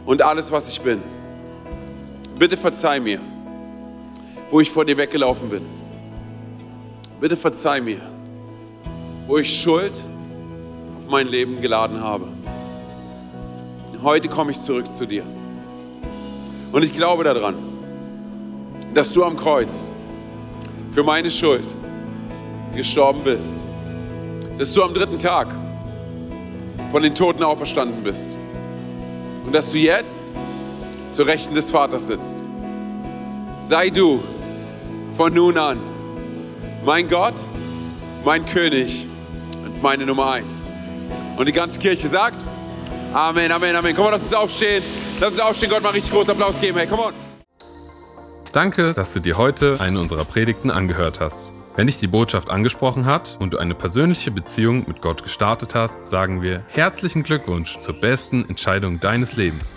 Speaker 4: und alles, was ich bin. Bitte verzeih mir, wo ich vor dir weggelaufen bin. Bitte verzeih mir, wo ich Schuld auf mein Leben geladen habe. Heute komme ich zurück zu dir. Und ich glaube daran, dass du am Kreuz für meine Schuld gestorben bist. Dass du am dritten Tag von den Toten auferstanden bist. Und dass du jetzt zur Rechten des Vaters sitzt. Sei du von nun an mein Gott, mein König und meine Nummer eins. Und die ganze Kirche sagt, Amen, Amen, Amen. Komm mal, lass uns aufstehen. Lass uns aufstehen, Gott mal richtig großen Applaus geben. Hey, come on.
Speaker 1: Danke, dass du dir heute eine unserer Predigten angehört hast. Wenn dich die Botschaft angesprochen hat und du eine persönliche Beziehung mit Gott gestartet hast, sagen wir herzlichen Glückwunsch zur besten Entscheidung deines Lebens.